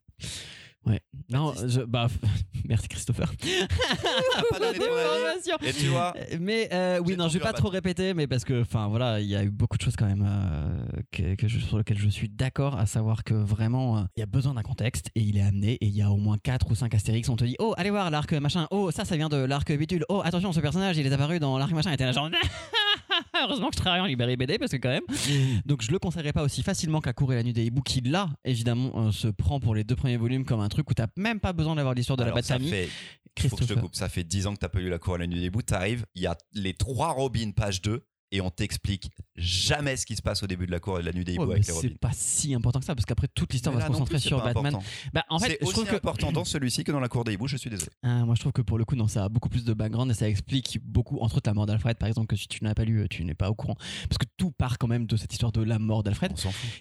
Non, je, bah, (laughs) Merci Christopher. (laughs) pas donné ton avis. Information. Et tu vois, Mais euh, oui, non, je vais pas trop répéter, mais parce que, enfin voilà, il y a eu beaucoup de choses quand même euh, que, que je- sur lesquelles je suis d'accord, à savoir que vraiment, euh, il y a besoin d'un contexte et il est amené et il y a au moins 4 ou 5 Astérix. On te dit, oh, allez voir l'arc machin, oh, ça, ça vient de l'arc Bidule, oh, attention, ce personnage, il est apparu dans l'arc machin, et t'es là genre, (laughs) (laughs) heureusement que je travaille en librairie BD parce que quand même. (laughs) Donc je le conseillerais pas aussi facilement qu'à Cour et la nuit des hiboux, qui là, évidemment, euh, se prend pour les deux premiers volumes comme un truc où t'as même pas besoin d'avoir l'histoire de la bête ça fait, faut que je te Christopher. coupe, ça fait 10 ans que t'as pas lu la cour à la nuit des bouts, t'arrives, il y a les trois Robins, page 2, et on t'explique jamais ce qui se passe au début de la cour et la nuit des hiboux avec les Robins. c'est pas si important que ça parce qu'après toute l'histoire va se concentrer plus, sur Batman. Bah, en fait, c'est je aussi trouve que important dans celui-ci que dans la cour des hiboux, je suis désolé. Ah, moi je trouve que pour le coup, non, ça a beaucoup plus de background et ça explique beaucoup, entre autres la mort d'Alfred, par exemple, que si tu n'as pas lu, tu n'es pas au courant. Parce que tout part quand même de cette histoire de la mort d'Alfred.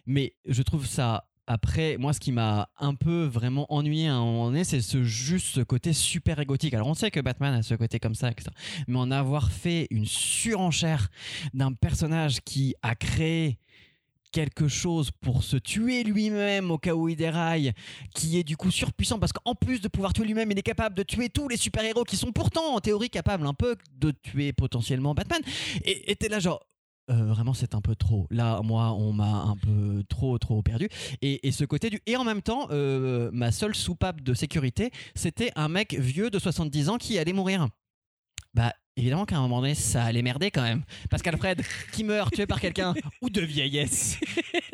Mais je trouve ça. Après, moi, ce qui m'a un peu vraiment ennuyé à un moment donné, c'est ce juste côté super égotique. Alors, on sait que Batman a ce côté comme ça, etc. Mais en avoir fait une surenchère d'un personnage qui a créé quelque chose pour se tuer lui-même au cas où il déraille, qui est du coup surpuissant parce qu'en plus de pouvoir tuer lui-même, il est capable de tuer tous les super-héros qui sont pourtant en théorie capables un peu de tuer potentiellement Batman. Et t'es là genre. Euh, vraiment c'est un peu trop. Là moi on m'a un peu trop trop perdu. Et, ce côté du et en même temps euh, ma seule soupape de sécurité c'était un mec vieux de 70 ans qui allait mourir. Bah évidemment qu'à un moment donné ça allait merder quand même parce qu'Alfred qui meurt tué par quelqu'un (laughs) ou de vieillesse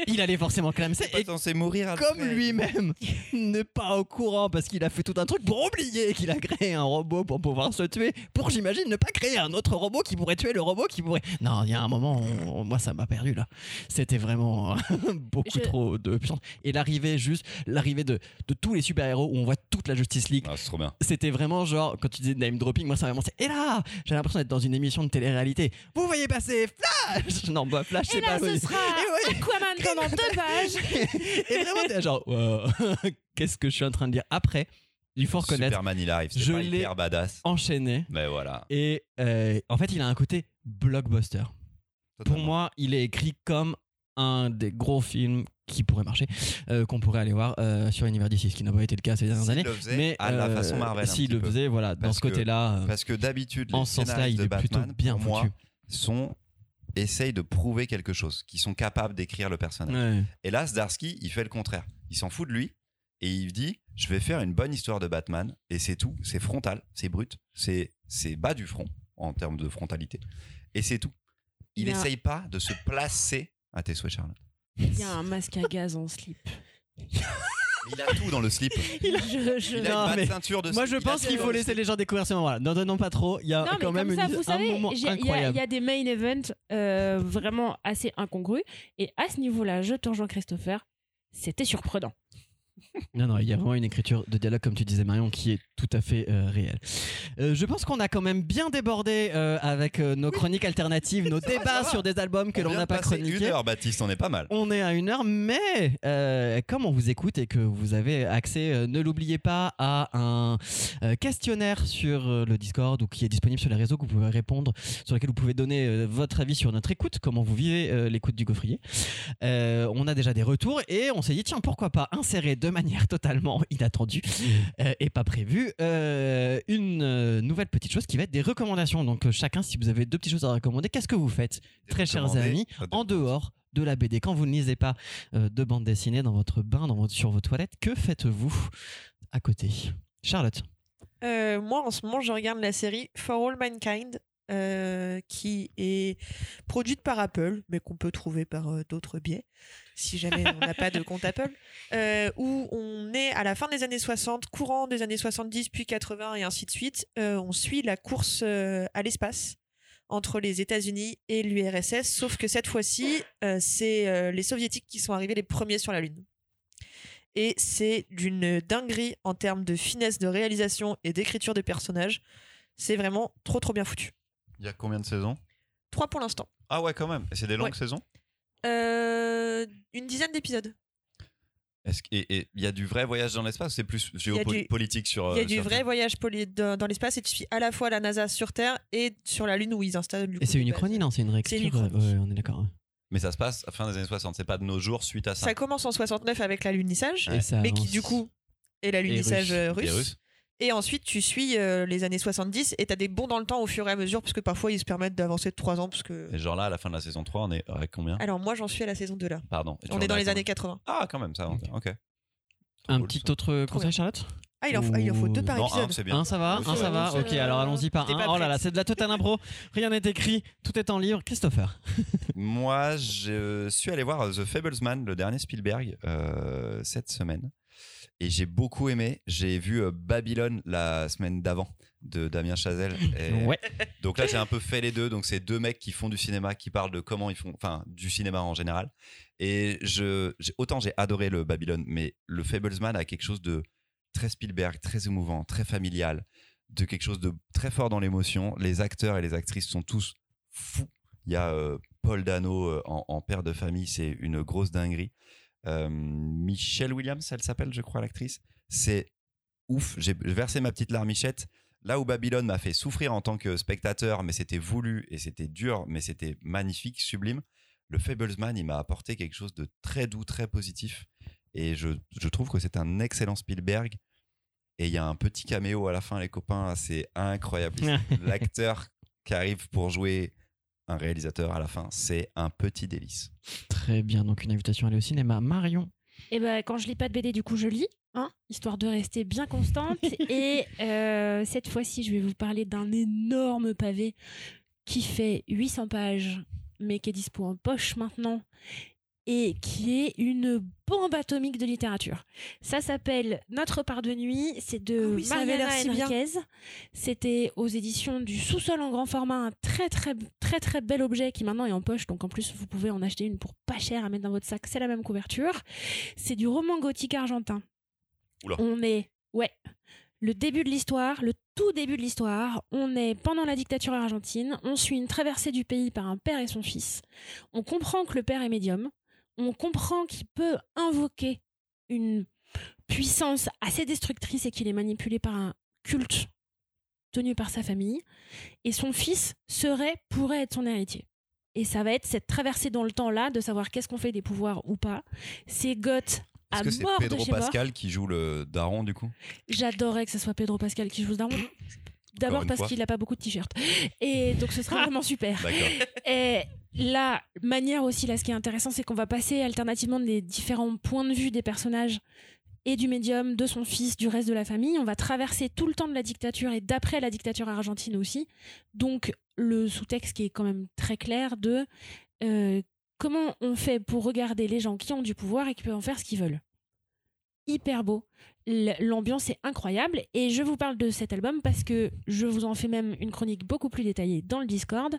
il allait forcément Pas et censé mourir comme Alfred. lui-même n'est pas au courant parce qu'il a fait tout un truc pour oublier qu'il a créé un robot pour pouvoir se tuer, pour j'imagine ne pas créer un autre robot qui pourrait tuer le robot qui pourrait. Non, il y a un moment, on- moi ça m'a perdu là. C'était vraiment (laughs) beaucoup Je- trop de puissance. Et l'arrivée juste, l'arrivée de, de tous les super héros où on voit toute la Justice League. Ah, c'est trop bien. C'était vraiment genre, quand tu disais name dropping, moi ça m'a vraiment. c'est- Et là, j'ai l'impression d'être dans une émission de télé-réalité. Vous voyez passer Flash (laughs) Non, bah Flash, Et c'est là, pas. ce sera Et ouais. Aquaman (laughs) pendant deux pages. (laughs) Et vraiment, t'es genre, Wow, qu'est-ce que je suis en train de dire après Il faut reconnaître, Superman, il arrive. C'est je l'ai- hyper badass. enchaîné. Mais voilà. Et euh, en fait, il a un côté blockbuster. Pour moi, il est écrit comme un des gros films qui pourrait marcher, euh, qu'on pourrait aller voir euh, sur Univers DC, ce qui n'a pas été le cas ces dernières années. le faisait Mais à la euh, façon Marvel. un S'il le peu. faisait, voilà, dans ce côté-là, euh, Parce que d'habitude, les en ce sens-là, scénaristes il de est plutôt Batman, bien pour moi, sont essayent de prouver quelque chose, qui sont capables d'écrire le personnage. Ouais. Et là, Zdarsky, il fait le contraire. Il s'en fout de lui et il dit je vais faire une bonne histoire de Batman et c'est tout. C'est frontal, c'est brut, c'est c'est bas du front en termes de frontalité et c'est tout. Il Il a- essaye pas de se placer à tes souhaits, Charlotte. Il y a un masque à gaz en slip. (laughs) Il a tout dans le slip. Je, je- Il a Non, une mais ceinture de Moi, je pense qu'il faut laisser les gens découvrir ce moment-là. N'en donnons pas trop. Il y a Non, quand même ça, une- vous un savez, moment j'ai- il y, a- il incroyable. y a des main events euh, vraiment assez incongrus. Et à ce niveau-là, je te rejoins, Christopher. C'était surprenant. Non, non, il y a vraiment une écriture de dialogue, comme tu disais, Marion, qui est tout à fait euh, réelle. Euh, je pense qu'on a quand même bien débordé euh, avec euh, nos chroniques alternatives, nos (laughs) débats sur des albums que On l'on n'a pas chroniqués. Une heure, Baptiste, on est pas mal. On est à une heure, mais comme on vous écoute et que vous avez accès, ne l'oubliez pas, à un questionnaire sur le Discord ou qui est disponible sur les réseaux que vous pouvez répondre, sur lequel vous pouvez donner votre avis sur notre écoute, comment vous vivez l'écoute du gaufrier. On a déjà des retours et on s'est dit, tiens, pourquoi pas insérer de manière totalement inattendue euh, et pas prévue. Euh, une euh, nouvelle petite chose qui va être des recommandations. Donc chacun, si vous avez deux petites choses à recommander, qu'est-ce que vous faites Très chers amis, en dehors de la BD, quand vous ne lisez pas euh, de bande dessinée dans votre bain, dans votre, sur vos toilettes, que faites-vous à côté? Charlotte. Euh, moi, en ce moment, je regarde la série For All Mankind, euh, qui est produite par Apple, mais qu'on peut trouver par euh, d'autres biais, si jamais on n'a pas de compte Apple, euh, où on est à la fin des années 60, courant des années 70, puis 80 et ainsi de suite. On suit la course à l'espace entre les États-Unis et l'URSS, sauf que cette fois-ci, c'est les Soviétiques qui sont arrivés les premiers sur la Lune. Et c'est d'une dinguerie en termes de finesse de réalisation et d'écriture des personnages. C'est vraiment trop trop bien foutu. Il y a combien de saisons? Trois pour l'instant. Ah ouais, quand même. Et c'est des longues Ouais. saisons? Euh, une dizaine d'épisodes. Est-ce et- il y a du vrai voyage dans l'espace ou c'est plus géopolitique sur Il y a euh, du vrai voyage poli- dans, dans l'espace et tu suis à la fois la NASA sur Terre et sur la Lune où ils installent. du Et coup, c'est une uchronie, non? C'est une réécriture C'est une uchronie. ouais, on est d'accord. ouais. Mais ça se passe à fin des années 60. C'est pas de nos jours suite à ça. Ça commence en 69 avec l'alunissage, Et ça mais qui avance. du coup est l'alunissage Et euh, Les russe. Russes Et ensuite, tu suis euh, les années 70 et tu as des bons dans le temps au fur et à mesure, parce que parfois ils se permettent d'avancer de 3 ans. Parce que... Et genre là, à la fin de la saison 3, on est à combien? Alors, moi, j'en suis à la saison 2 là. Pardon. On est dans les années 80. Ah, quand même, ça. Ok. Un Cool, petit ça. autre conseil, Charlotte? Ah, il en, faut, ah, il en faut deux par Non, un, épisode. c'est bien. Un, ça va Oui, Un, ça va Ok, alors allons-y par un. Oh là là, c'est de la totale impro. Rien n'est écrit, tout est en livre. Christopher. Moi, je suis allé voir The Fablesman, le dernier Spielberg, euh, cette semaine. Et j'ai beaucoup aimé. J'ai vu euh, Babylone la semaine d'avant de Damien Chazelle. Et (laughs) Ouais. Donc là, j'ai un peu fait les deux. Donc c'est deux mecs qui font du cinéma, qui parlent de comment ils font, enfin, du cinéma en général. Et je, autant j'ai adoré le Babylone, mais le Fablesman a quelque chose de très Spielberg, très émouvant, très familial, de quelque chose de très fort dans l'émotion. Les acteurs et les actrices sont tous fous. Il y a euh, Paul Dano euh, en, en père de famille, c'est une grosse dinguerie. Euh, Michelle Williams, elle s'appelle, je crois, l'actrice. C'est ouf. J'ai versé ma petite larmichette. Là où Babylone m'a fait souffrir en tant que spectateur, mais c'était voulu et c'était dur, mais c'était magnifique, sublime. Le Fablesman, il m'a apporté quelque chose de très doux, très positif. Et je, je trouve que c'est un excellent Spielberg. Et il y a un petit caméo à la fin, les copains, c'est incroyable. (laughs) L'acteur qui arrive pour jouer un réalisateur à la fin, c'est un petit délice. Très bien, donc une invitation à aller au cinéma. Marion. Et ben quand je lis pas de BD, du coup je lis, hein, histoire de rester bien constante. (laughs) et euh, cette fois-ci, je vais vous parler d'un énorme pavé qui fait 800 pages, mais qui est dispo en poche maintenant et qui est une bombe atomique de littérature. Ça s'appelle Notre part de nuit, c'est de Ah oui, Mariana si. Enriquez. C'était aux éditions du Sous-sol en grand format, un très très très très bel objet qui maintenant est en poche, donc en plus vous pouvez en acheter une pour pas cher à mettre dans votre sac, c'est la même couverture. C'est du roman gothique argentin. Oula. On est ouais, le début de l'histoire, le tout début de l'histoire, on est pendant la dictature argentine, on suit une traversée du pays par un père et son fils. On comprend que le père est médium, on comprend qu'il peut invoquer une puissance assez destructrice et qu'il est manipulé par un culte tenu par sa famille. Et son fils serait, pourrait être son héritier. Et ça va être cette traversée dans le temps-là de savoir qu'est-ce qu'on fait des pouvoirs ou pas. C'est Goth à Est-ce que c'est Pedro. Pascal qui joue le daron du coup? J'adorais que ce soit Pedro Pascal qui joue ce daron. D'abord parce qu'il n'a pas beaucoup de t-shirts. Et donc ce sera vraiment super. Et la manière aussi, là, ce qui est intéressant, c'est qu'on va passer alternativement des différents points de vue des personnages et du médium, de son fils, du reste de la famille. On va traverser tout le temps de la dictature et d'après la dictature argentine aussi. Donc le sous-texte qui est quand même très clair de euh, comment on fait pour regarder les gens qui ont du pouvoir et qui peuvent en faire ce qu'ils veulent. Hyper beau. L'ambiance est incroyable et je vous parle de cet album parce que je vous en fais même une chronique beaucoup plus détaillée dans le Discord,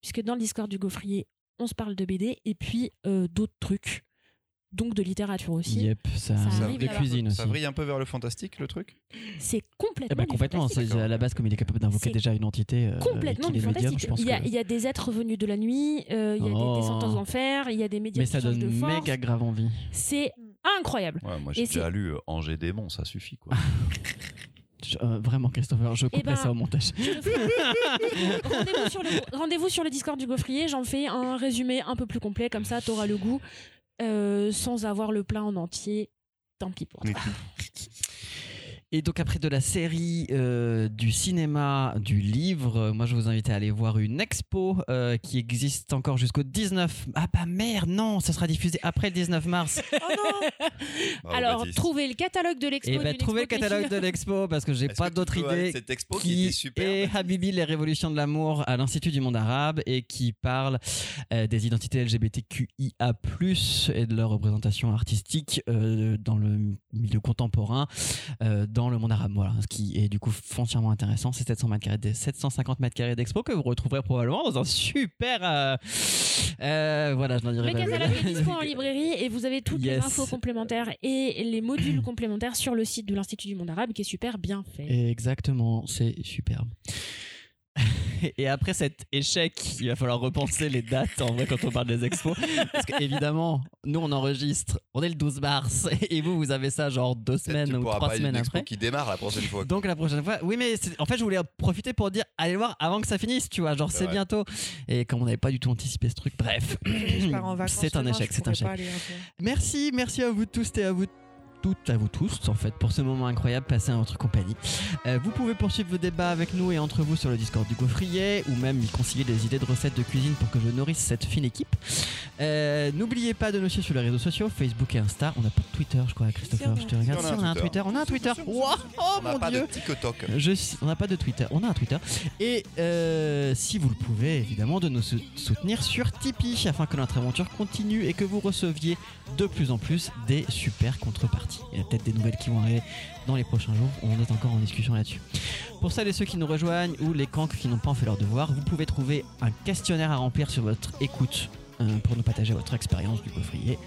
puisque dans le Discord du Gaufrier, on se parle de BD et puis euh, d'autres trucs, donc de littérature aussi. Yep, ça, de cuisine aussi. Ça vrille un peu vers le fantastique le truc? C'est complètement. Eh ben, complètement, c'est à la base comme il est capable d'invoquer déjà une entité euh, Complètement du médium, fantastique. je pense il, y a, que- il y a des êtres venus de la nuit, euh, il y a Oh. des descentes aux enfers, il y a des médiums Mais ça donne de force. méga grave envie. C'est incroyable. Ouais, moi Et j'ai déjà lu euh, Angers Démon, ça suffit quoi. (laughs) Je- euh, vraiment, Christopher, je couperai ben, ça au montage. (laughs) Rendez-vous sur, le- rendez-vous sur le Discord du Gaufrier, j'en fais un résumé un peu plus complet, comme ça t'auras le goût, euh, sans avoir le plat en entier. Tant pis pour toi. (laughs) Et donc après de la série, euh, du cinéma, du livre, euh, moi je vous invite à aller voir une expo euh, qui existe encore jusqu'au 19. Ah bah merde, non, ça sera diffusé après le 19 mars. (laughs) Oh non Bravo, Alors, Baptiste. trouvez le catalogue de l'expo. Et bah d'une trouvez le catalogue de l'expo parce que j'ai Est-ce pas que tu d'autre aller idée. Cette expo qui, qui était super. est Habibi, les révolutions de l'amour à l'Institut du monde arabe et qui parle euh, des identités LGBTQIA+, et de leur représentation artistique euh, dans le milieu contemporain euh, dans le monde arabe. Voilà, ce qui est du coup foncièrement intéressant. C'est 700 mètres carrés, 750 mètres carrés d'expo que vous retrouverez probablement dans un super... euh, euh, voilà, je n'en dirai Le pas catalogue plus. est dispo en (laughs) librairie et vous avez toutes Yes. les infos complémentaires et les modules complémentaires sur le site de l'Institut du monde arabe qui est super bien fait. Exactement, c'est superbe. (laughs) Et après cet échec, il va falloir repenser les dates en vrai quand on parle des expos. Parce qu'évidemment, nous on enregistre, on est le 12 mars (laughs) et vous, vous avez ça genre deux semaines tu ou pourras trois pas semaines une expo après. qui démarre la prochaine fois. Donc la prochaine fois, oui, mais en fait, je voulais profiter pour dire allez le voir avant que ça finisse, tu vois, genre C'est bientôt. Et comme on n'avait pas du tout anticipé ce truc, bref, (clears throat) c'est un échec, c'est un échec. Merci, merci à vous tous et à vous toutes, à vous tous, en fait, pour ce moment incroyable passé en votre compagnie. Euh, vous pouvez poursuivre vos débats avec nous et entre vous sur le Discord du Gaufrier, ou même y concilier des idées de recettes de cuisine pour que je nourrisse cette fine équipe. Euh, N'oubliez pas de nous suivre sur les réseaux sociaux, Facebook et Insta. On n'a pas de Twitter, je crois, Christopher. On Je te regarde. Si, on a un Twitter. On a un Twitter. Wow, oh mon pas dieu. TikTok. On n'a pas de Twitter, on a un Twitter. Et euh, si vous le pouvez, évidemment, de nous sou- soutenir sur Tipeee afin que notre aventure continue et que vous receviez de plus en plus des super contreparties. Il y a peut-être des nouvelles qui vont arriver dans les prochains jours. On est encore en discussion là-dessus. Pour celles et ceux qui nous rejoignent ou les cancres qui n'ont pas fait leur devoir, vous pouvez trouver un questionnaire à remplir sur votre écoute euh, pour nous partager votre expérience du coffrier.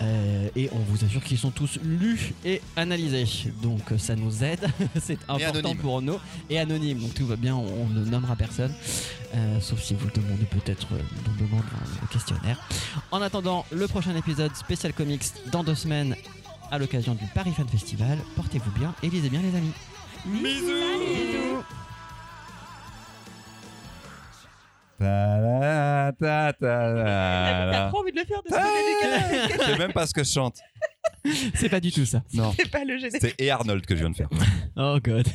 Euh, et on vous assure qu'ils sont tous lus et analysés. Donc euh, ça nous aide, (laughs) c'est important pour nous. Et anonyme, donc tout va bien, on, on ne nommera personne. Euh, sauf si vous le demandez peut-être doublement dans le questionnaire. En attendant le prochain épisode spécial comics dans deux semaines à l'occasion du Paris Fan Festival, portez-vous bien et lisez bien les amis. Bisous ta, ta, T'as trop envie de le faire de Je sais même pas ce que je chante. C'est pas du tout ça. Non. C'est pas le générique. C'est et Arnold que je viens de faire. Oh god.